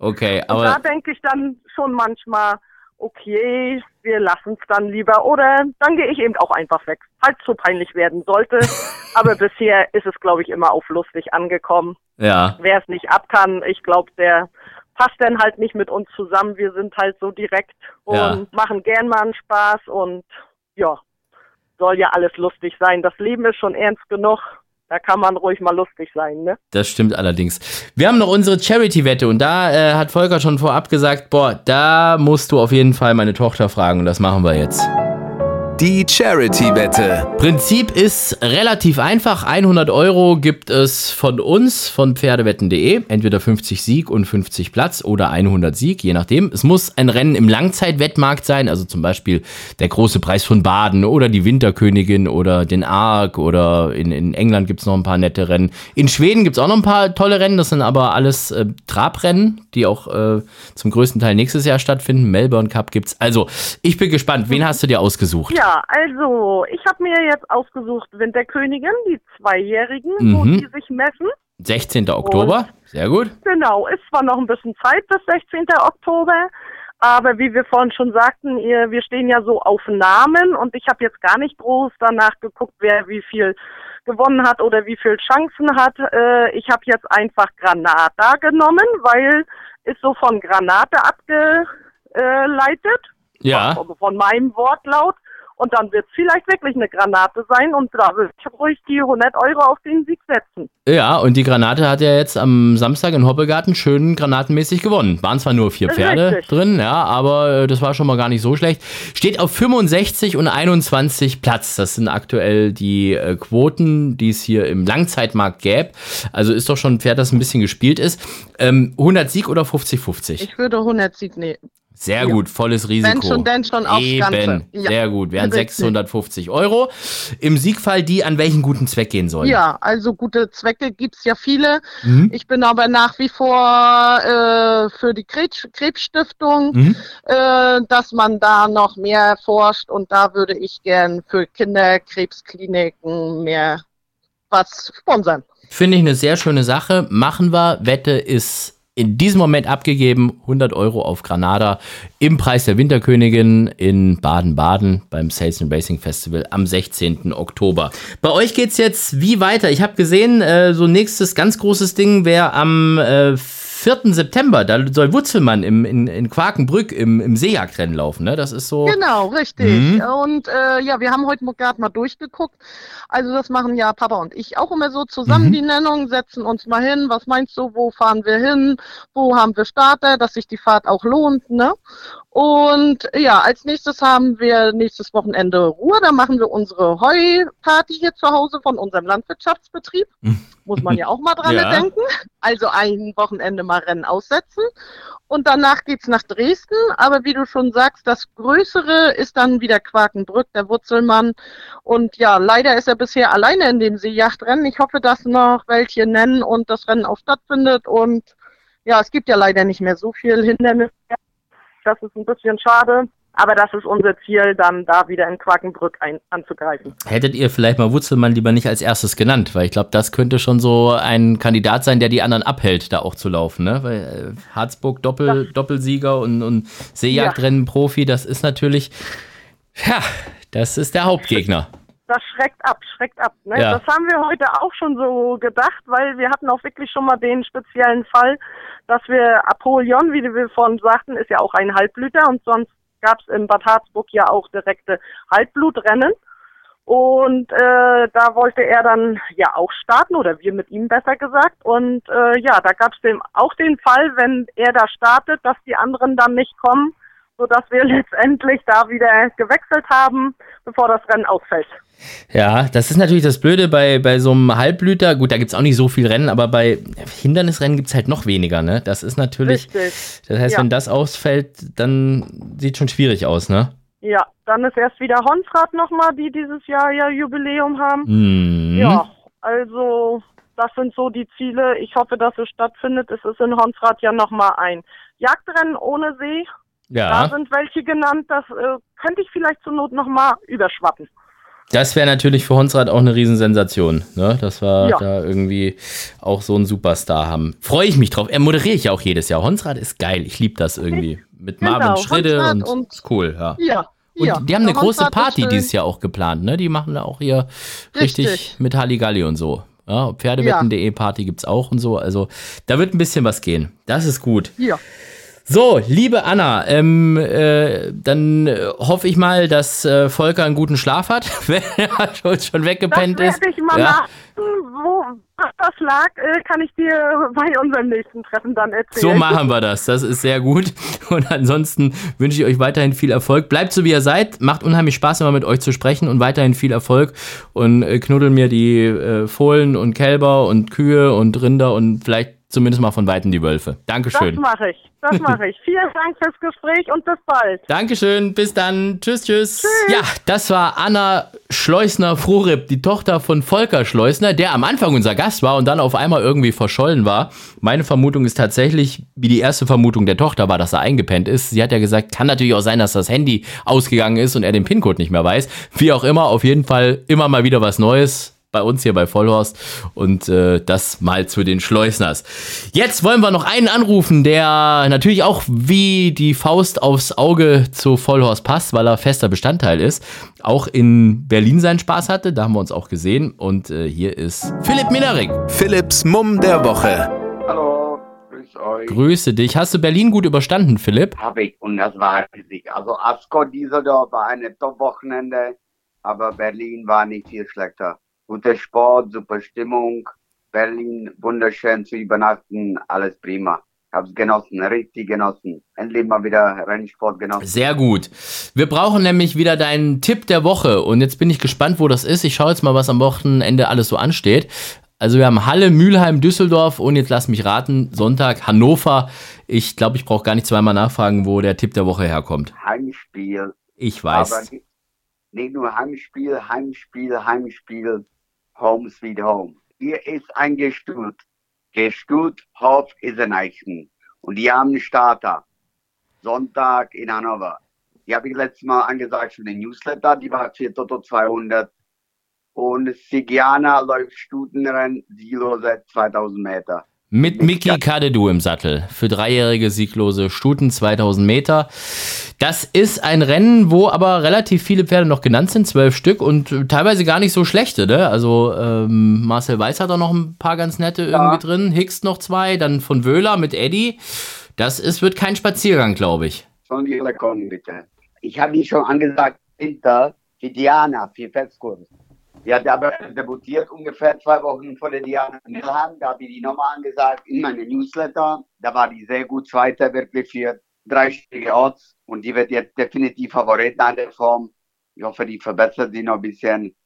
Okay, Und da aber denke ich dann schon manchmal, okay, wir lassen es dann lieber. Oder dann gehe ich eben auch einfach weg. Falls so peinlich werden sollte. Aber bisher ist es, glaube ich, immer auf lustig angekommen. ja. Wer es nicht ab kann, ich glaube, der passt dann halt nicht mit uns zusammen. Wir sind halt so direkt und Ja. machen gern mal einen Spaß und ja, soll ja alles lustig sein. Das Leben ist schon ernst genug. Da kann man ruhig mal lustig sein, ne? Das stimmt allerdings. Wir haben noch unsere Charity-Wette und da äh, hat Volker schon vorab gesagt, boah, da musst du auf jeden Fall meine Tochter fragen und das machen wir jetzt. Die Charity-Wette. Prinzip ist relativ einfach. 100 Euro gibt es von uns, von pferdewetten.de. Entweder 50 Sieg und 50 Platz oder 100 Sieg, je nachdem. Es muss ein Rennen im Langzeitwettmarkt sein, also zum Beispiel der große Preis von Baden oder die Winterkönigin oder den Ark oder in, in England gibt es noch ein paar nette Rennen. In Schweden gibt es auch noch ein paar tolle Rennen, das sind aber alles äh, Trabrennen, die auch äh, zum größten Teil nächstes Jahr stattfinden. Melbourne Cup gibt's. Also, ich bin gespannt. Wen hast du dir ausgesucht? Ja, also ich habe mir jetzt ausgesucht Winterkönigin, die Zweijährigen, wo Mhm. die sich messen. 16. Oktober, sehr gut. Genau, ist zwar noch ein bisschen Zeit bis 16. Oktober, aber wie wir vorhin schon sagten, ihr, wir stehen ja so auf Namen und ich habe jetzt gar nicht groß danach geguckt, wer wie viel gewonnen hat oder wie viel Chancen hat. Äh, ich habe jetzt einfach Granata genommen, weil ist so von Granate abgeleitet Ja, von, von meinem Wortlaut. Und dann wird es vielleicht wirklich eine Granate sein und da würde ich ruhig die 100 Euro auf den Sieg setzen. Ja, und die Granate hat ja jetzt am Samstag in Hoppegarten schön granatenmäßig gewonnen. Waren zwar nur vier Pferde Richtig. drin, ja, aber äh, das war schon mal gar nicht so schlecht. Steht auf 65 und 21 Platz. Das sind aktuell die äh, Quoten, die es hier im Langzeitmarkt gäbe. Also ist doch schon ein Pferd, das ein bisschen gespielt ist. Ähm, 100 Sieg oder 50-50? Ich würde 100 Sieg nehmen. Sehr Ja. gut, volles Risiko. Wenn schon, denn schon aufs Eben, Ganze. Ja. sehr gut. Wären Richtig. 650 Euro. Im Siegfall die an welchen guten Zweck gehen sollen. Ja, also gute Zwecke gibt's ja viele. Mhm. Ich bin aber nach wie vor äh, für die Krebs Krebsstiftung, Mhm. äh, dass man da noch mehr forscht und da würde ich gern für Kinderkrebskliniken mehr was sponsern. Finde ich eine sehr schöne Sache. Machen wir. Wette ist in diesem Moment abgegeben. 100 Euro auf Granada im Preis der Winterkönigin in Baden-Baden beim Sales and Racing Festival am 16. Oktober. Bei euch geht's jetzt wie weiter? Ich habe gesehen, äh, so nächstes ganz großes Ding wäre am äh, 4. September. Da soll Wutzelmann im, in, in Quakenbrück im, im Seejagdrennen laufen. Ne? Das ist so. Genau, richtig. Mhm. Und äh, ja, wir haben heute gerade mal durchgeguckt. Also das machen ja Papa und ich auch immer so zusammen Mhm. die Nennung, setzen uns mal hin. Was meinst du, wo fahren wir hin? Wo haben wir Starter, dass sich die Fahrt auch lohnt, ne? Und ja, als nächstes haben wir nächstes Wochenende Ruhe. Da machen wir unsere Heuparty hier zu Hause von unserem Landwirtschaftsbetrieb. Muss man ja auch mal dran Ja. denken. Also ein Wochenende mal Rennen aussetzen. Und danach geht's nach Dresden. Aber wie du schon sagst, das Größere ist dann wieder Quakenbrück, der Wurzelmann. Und ja, leider ist er bisher alleine in dem Seejachtrennen. Ich hoffe, dass noch welche nennen und das Rennen auch stattfindet. Und ja, es gibt ja leider nicht mehr so viel Hindernis. Das ist ein bisschen schade. Aber das ist unser Ziel, dann da wieder in Quakenbrück ein, anzugreifen. Hättet ihr vielleicht mal Wutzelmann lieber nicht als erstes genannt, weil ich glaube, das könnte schon so ein Kandidat sein, der die anderen abhält, da auch zu laufen. Ne? Weil äh, Harzburg Doppel, Doppelsieger und, und Seejagdrennen-Profi, das ist natürlich, ja, das ist der Hauptgegner. das schreckt ab, schreckt ab. Ne? Ja. Das haben wir heute auch schon so gedacht, weil wir hatten auch wirklich schon mal den speziellen Fall, dass wir Apollon, wie wir vorhin sagten, ist ja auch ein Halbblüter und sonst gab es in Bad Harzburg ja auch direkte Halbblutrennen. Und äh, da wollte er dann ja auch starten, oder wir mit ihm besser gesagt. Und äh, ja, da gab es auch den Fall, wenn er da startet, dass die anderen dann nicht kommen, sodass wir letztendlich da wieder gewechselt haben, bevor das Rennen ausfällt. Ja, das ist natürlich das Blöde bei, bei so einem Halbblüter. Gut, da gibt es auch nicht so viel Rennen, aber bei Hindernisrennen gibt es halt noch weniger. Ne? Das ist natürlich, Richtig. das heißt, Ja. wenn das ausfällt, dann sieht schon schwierig aus, ne? Ja, dann ist erst wieder Honsrad nochmal, die dieses Jahr ja Jubiläum haben. Mhm. Ja, also das sind so die Ziele. Ich hoffe, dass es stattfindet. Es ist in Honsrad ja nochmal ein Jagdrennen ohne See. Da Ja, sind welche genannt. Das äh, könnte ich vielleicht zur Not nochmal überschwappen. das wäre natürlich für Honsrad auch eine Riesensensation, ne? dass wir Ja. da irgendwie auch so einen Superstar haben. Freue ich mich drauf. Er moderiere ich ja auch jedes Jahr. Honsrad ist geil. Ich liebe das irgendwie. Mit Genau, Marvin Schridde Honsrad und, und- ist cool, ja. Ja. Und ja. die haben eine große Honsrad Party dieses Jahr auch geplant, ne? Die machen da auch hier richtig, Richtig. mit Halligalli und so. Ja, Pferdewetten.de Party gibt's auch und so. Also da wird ein bisschen was gehen. Das ist gut. Ja. So, liebe Anna, ähm, äh, dann äh, hoffe ich mal, dass äh, Volker einen guten Schlaf hat, wenn er schon, Das weggepennt ist. ich mal ja. Wo das lag, äh, kann ich dir bei unserem nächsten Treffen dann erzählen. So machen wir das. Das ist sehr gut. Und ansonsten wünsche ich euch weiterhin viel Erfolg. Bleibt so, wie ihr seid. Macht unheimlich Spaß, immer mit euch zu sprechen und weiterhin viel Erfolg. Und äh, knuddel mir die Fohlen und Kälber und Kühe und Rinder und vielleicht zumindest mal von Weitem die Wölfe. Das Dankeschön. mache ich. Das mache ich. Vielen Dank fürs Gespräch und bis bald. Dankeschön, bis dann. Tschüss, tschüss. Ja, das war Anna Schleusner-Frohripp, die Tochter von Volker Schleusner, der am Anfang unser Gast war und dann auf einmal irgendwie verschollen war. Meine Vermutung ist tatsächlich, wie die erste Vermutung der Tochter war, dass er eingepennt ist. Sie hat ja gesagt, kann natürlich auch sein, dass das Handy ausgegangen ist und er den PIN-Code nicht mehr weiß. Wie auch immer, auf jeden Fall immer mal wieder was Neues bei uns hier bei Vollhorst und äh, das mal zu den Schleusners. Jetzt wollen wir noch einen anrufen, der natürlich auch wie die Faust aufs Auge zu Vollhorst passt, weil er fester Bestandteil ist. Auch in Berlin seinen Spaß hatte, da haben wir uns auch gesehen und äh, hier ist Philipp Minarik. Philipps Mumm der Woche. Hallo, Grüß euch. Grüße dich. Hast du Berlin gut überstanden, Philipp? Habe ich und das war riesig. Also Ascot Düsseldorf war eine Top-Wochenende, aber Berlin war nicht viel schlechter. Guter Sport, super Stimmung. Berlin wunderschön zu übernachten, alles prima. Hab's genossen, richtig genossen. Endlich mal wieder Rennsport genossen. Sehr gut. Wir brauchen nämlich wieder deinen Tipp der Woche. Und jetzt bin ich gespannt, wo das ist. Ich schaue jetzt mal, was am Wochenende alles so ansteht. Also wir haben Halle, Mülheim, Düsseldorf und jetzt lass mich raten, Sonntag Hannover. Ich glaube, ich brauche gar nicht zweimal nachfragen, wo der Tipp der Woche herkommt. Heimspiel. Ich weiß. Aber nicht, nicht nur Heimspiel, Heimspiel, Heimspiel, Home Sweet Home. Hier ist ein Gestut. Gestut Hof ist ein Eichen. Und die haben einen Starter. Sonntag in Hannover. Die habe ich letztes Mal angesagt für den Newsletter. Die war für Toto 200. Und Sigiana läuft Stutenrennen, Sielose 2000 Meter. Mit Miki Kadedu im Sattel für dreijährige sieglose Stuten 2000 Meter. Das ist ein Rennen, wo aber relativ viele Pferde noch genannt sind, zwölf Stück und teilweise gar nicht so schlechte. Ne? Also ähm, Marcel Weiß hat auch noch ein paar ganz nette Ja. irgendwie drin, Hicks noch zwei, dann von Wöhler mit Eddie. Das ist, wird kein Spaziergang, glaube ich. Sollen die alle kommen, bitte. Ich habe die schon angesagt, Winter für Diana, für Festkurs. Hat aber debütiert ungefähr zwei Wochen vor der Diana Milhan. Da habe ich die nochmal angesagt in meinem Newsletter. Da war die sehr gut Zweiter, wirklich für dreistellige Orts. Und die wird jetzt definitiv Favorit an der Form. Ich hoffe, die verbessert sie noch ein bisschen.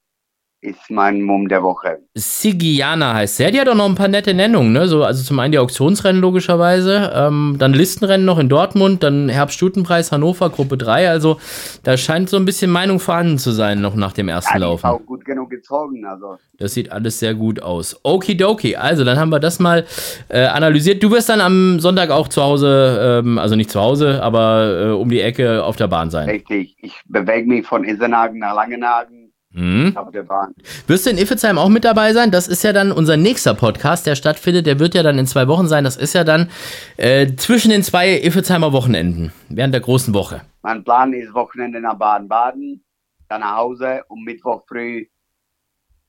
Ist mein Mumm der Woche. Sigiana heißt der. Die hat auch noch ein paar nette Nennungen. Ne? So, also zum einen die Auktionsrennen logischerweise, ähm, dann Listenrennen noch in Dortmund, dann Herbststutenpreis Hannover, Gruppe 3. Also da scheint so ein bisschen Meinung vorhanden zu sein, noch nach dem ersten Ja, Laufen. auch gut genug gezogen. Also Das sieht alles sehr gut aus. Okidoki, also dann haben wir das mal äh, analysiert. Du wirst dann am Sonntag auch zu Hause, ähm, also nicht zu Hause, aber äh, um die Ecke auf der Bahn sein. richtig. Ich bewege mich von Isenhagen nach Langenhagen Mhm. auf der Bahn. Wirst du in Iffezheim auch mit dabei sein? Das ist ja dann unser nächster Podcast, der stattfindet. Der wird ja dann in zwei Wochen sein. Das ist ja dann äh, zwischen den zwei Iffelsheimer Wochenenden, während der großen Woche. Mein Plan ist Wochenende nach Baden-Baden, dann nach Hause und Mittwoch früh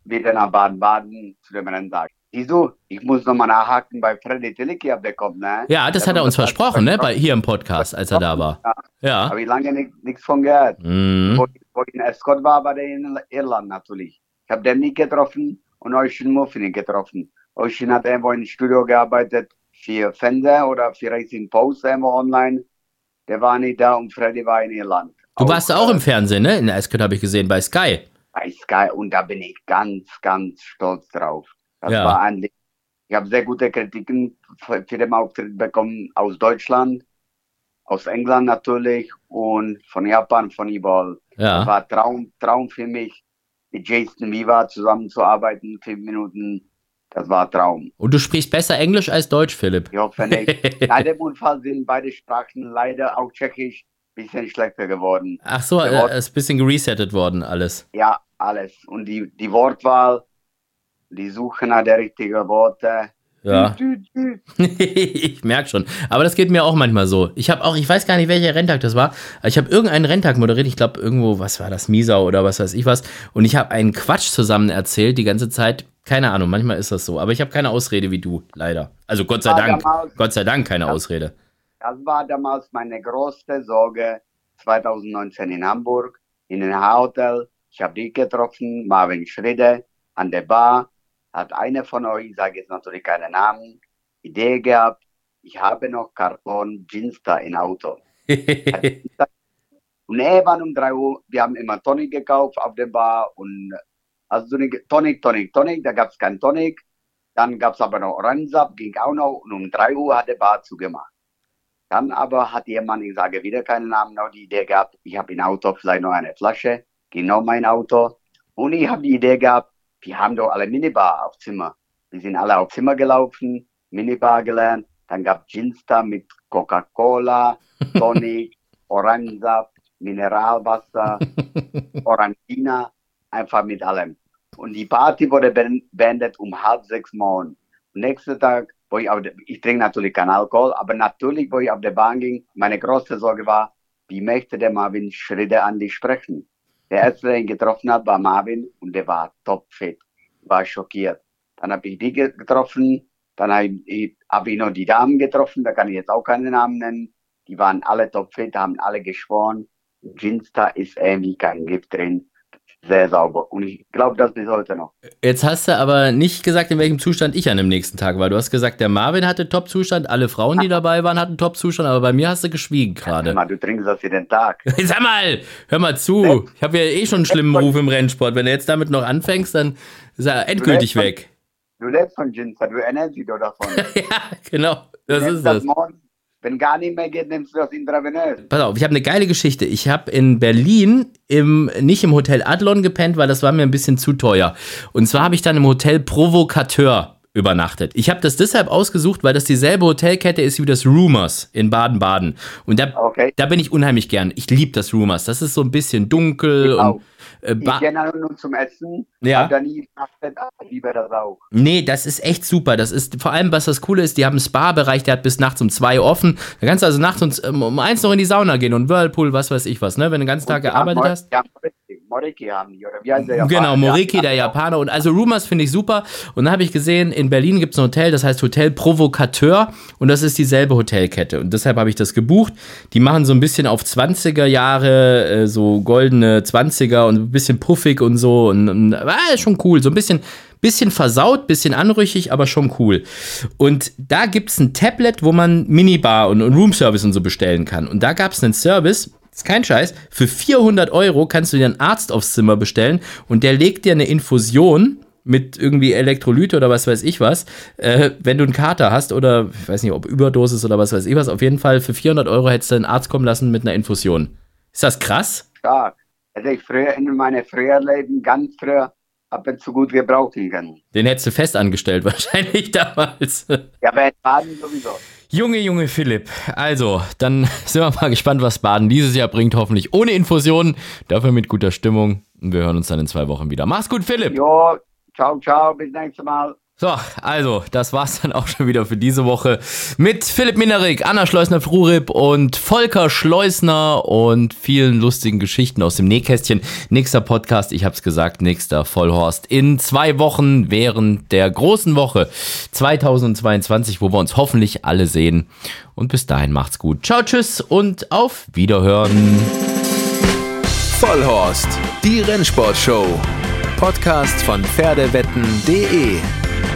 wieder nach Baden-Baden zu dem Renntag. Wieso? Ich muss nochmal nachhaken bei Freddy Tillicki, ob der kommt, ne? Ja, das hat er uns versprochen, ne? Bei, hier im Podcast, als er da war. Ja. Habe ich lange nichts von gehört. Mhm. Wo ich in Escort war, war der in Irland natürlich. Ich habe den nicht getroffen und Ocean nicht getroffen. Ocean hat irgendwo im Studio gearbeitet für Fender oder für Racing Post irgendwo online. Der war nicht da und Freddy war in Irland. Du warst auch äh, im Fernsehen, ne? In Escort habe ich gesehen, bei Sky. bei Sky und da bin ich ganz, ganz stolz drauf. Das Ja. war eigentlich, ich habe sehr gute Kritiken für, für den Auftritt bekommen aus Deutschland, aus England natürlich und von Japan, von überall. Das Ja. war Traum, Traum für mich, mit Jason Viva zusammenzuarbeiten, fünf Minuten. Das war Traum. Und du sprichst besser Englisch als Deutsch, Philipp. Ich hoffe nicht. Nach dem Unfall sind beide Sprachen leider auch Tschechisch bisschen schlechter geworden. Ach so, äh, Wort- ist ein bisschen geresettet worden, alles. Ja, alles. Und die, die Wortwahl, die Suche nach der richtigen Worte. Ja. Ich merke schon. Aber das geht mir auch manchmal so. Ich habe auch, ich weiß gar nicht, welcher Renntag das war. Ich habe irgendeinen Renntag moderiert. Ich glaube, irgendwo, was war das, Miesau oder was weiß ich was. Und ich habe einen Quatsch zusammen erzählt die ganze Zeit. Keine Ahnung, manchmal ist das so. Aber ich habe keine Ausrede wie du, leider. Also Gott sei Dank. damals- Gott sei Dank keine Ja. Ausrede. Das war damals meine größte Sorge 2019 in Hamburg, in einem Hotel. Ich habe dich getroffen, Marvin Schriede, an der Bar. Hat einer von euch, ich sage jetzt natürlich keinen Namen, Idee gehabt, ich habe noch Karton Ginster im Auto. Und irgendwann um 3 Uhr, wir haben immer Tonic gekauft auf der Bar und also Tonic, Tonic, Tonic, da gab es kein Tonic. Dann gab es aber noch Orangensap, ging auch noch und um 3 Uhr hat der Bar zugemacht. Dann aber hat jemand, ich sage wieder keinen Namen, noch die Idee gehabt, ich habe im Auto vielleicht noch eine Flasche, genau mein Auto. Und ich habe die Idee gehabt, wir haben doch alle Minibar auf Zimmer. Wir sind alle auf Zimmer gelaufen, Minibar gelernt. Dann gab Ginster mit Coca-Cola, Tonic, Orangensaft, Mineralwasser, Orangina, einfach mit allem. Und die Party wurde beendet um halb sechs morgens. Nächsten Tag, wo ich auf der, ich trinke natürlich keinen Alkohol, aber natürlich, wo ich auf der Bahn ging, meine große Sorge war, wie möchte der Marvin Schritte an dich sprechen? Der erste, der ihn getroffen hat, war Marvin und der war topfit. War schockiert. Dann habe ich die ge- getroffen, Dann habe ich, hab ich noch die Damen getroffen, da kann ich jetzt auch keine Namen nennen. Die waren alle topfit, haben alle geschworen. Ginsta ist irgendwie kein Gift drin. Sehr sauber. Und ich glaube das bis heute noch. Jetzt hast du aber nicht gesagt, in welchem Zustand ich an dem nächsten Tag war. Du hast gesagt, der Marvin hatte Top-Zustand, alle Frauen, die dabei waren, hatten Top-Zustand, aber bei mir hast du geschwiegen gerade. Mal, du trinkst das jeden Tag. Sag mal, hör mal zu. Ich habe ja eh schon einen schlimmen Ruf im Rennsport. Wenn du jetzt damit noch anfängst, dann ist er endgültig von- weg. Du lebst von Ginsta, du ernährst dich doch davon. ja, genau. Das Du ist das. morgens. Wenn gar nicht mehr geht, nimmst du das intravenös. Pass auf, ich habe eine geile Geschichte. Ich habe in Berlin im, nicht im Hotel Adlon gepennt, weil das war mir ein bisschen zu teuer. Und zwar habe ich dann im Hotel Provocateur übernachtet. Ich habe das deshalb ausgesucht, weil das dieselbe Hotelkette ist wie das Rumors in Baden-Baden. Und da, Okay. da bin ich unheimlich gern. Ich liebe das Rumors. Das ist so ein bisschen dunkel Ich auch. Äh, Ich gehe nur zum Essen. Ja. Nie aber ich liebe das auch. Nee, das ist echt super. Das ist vor allem, was das Coole ist, die haben einen Spa-Bereich, der hat bis nachts um zwei offen. Da kannst du also nachts um, um, um eins noch in die Sauna gehen und Whirlpool, was weiß ich was, ne? Wenn du den ganzen Tag gearbeitet hast. Ja, Moriki, Moriki haben die, oder wie heißt der Genau, Japaner? Moriki, Ja, der Japaner. Und also Rumors finde ich super. Und dann habe ich gesehen, in Berlin gibt es ein Hotel, das heißt Hotel Provocateur. Und das ist dieselbe Hotelkette. Und deshalb habe ich das gebucht. Die machen so ein bisschen auf 20er Jahre, äh, so goldene 20er und ein bisschen puffig und so. Und, und ah, schon cool. So ein bisschen, bisschen versaut, bisschen anrüchig, aber schon cool. Und da gibt es ein Tablet, wo man Minibar und, und Roomservice und so bestellen kann. Und da gab es einen Service, ist kein Scheiß, für 400 Euro kannst du dir einen Arzt aufs Zimmer bestellen und der legt dir eine Infusion mit irgendwie Elektrolyte oder was weiß ich was, äh, wenn du einen Kater hast oder ich weiß nicht, ob Überdosis oder was weiß ich was, auf jeden Fall für 400 Euro hättest du einen Arzt kommen lassen mit einer Infusion. Ist das krass? Stark. Hätte ich früher in meinem früheren Leben ganz früher ab und zu gut gebrauchen können. Den hättest du fest angestellt wahrscheinlich damals. Ja, aber in Baden sowieso. Junge, Junge Philipp. Also, dann sind wir mal gespannt, was Baden dieses Jahr bringt. Hoffentlich ohne Infusionen, dafür mit guter Stimmung. Und wir hören uns dann in zwei Wochen wieder. Mach's gut, Philipp. Jo, ciao, ciao, bis nächstes Mal. So, also, das war's dann auch schon wieder für diese Woche mit Philipp Minerik, Anna Schleusner-Frurip und Volker Schleusner und vielen lustigen Geschichten aus dem Nähkästchen. Nächster Podcast, ich hab's gesagt, nächster Vollhorst in zwei Wochen während der großen Woche 2022, wo wir uns hoffentlich alle sehen. Und bis dahin macht's gut. Ciao, tschüss und auf Wiederhören. Vollhorst, die Rennsportshow. Podcast von Pferdewetten.de.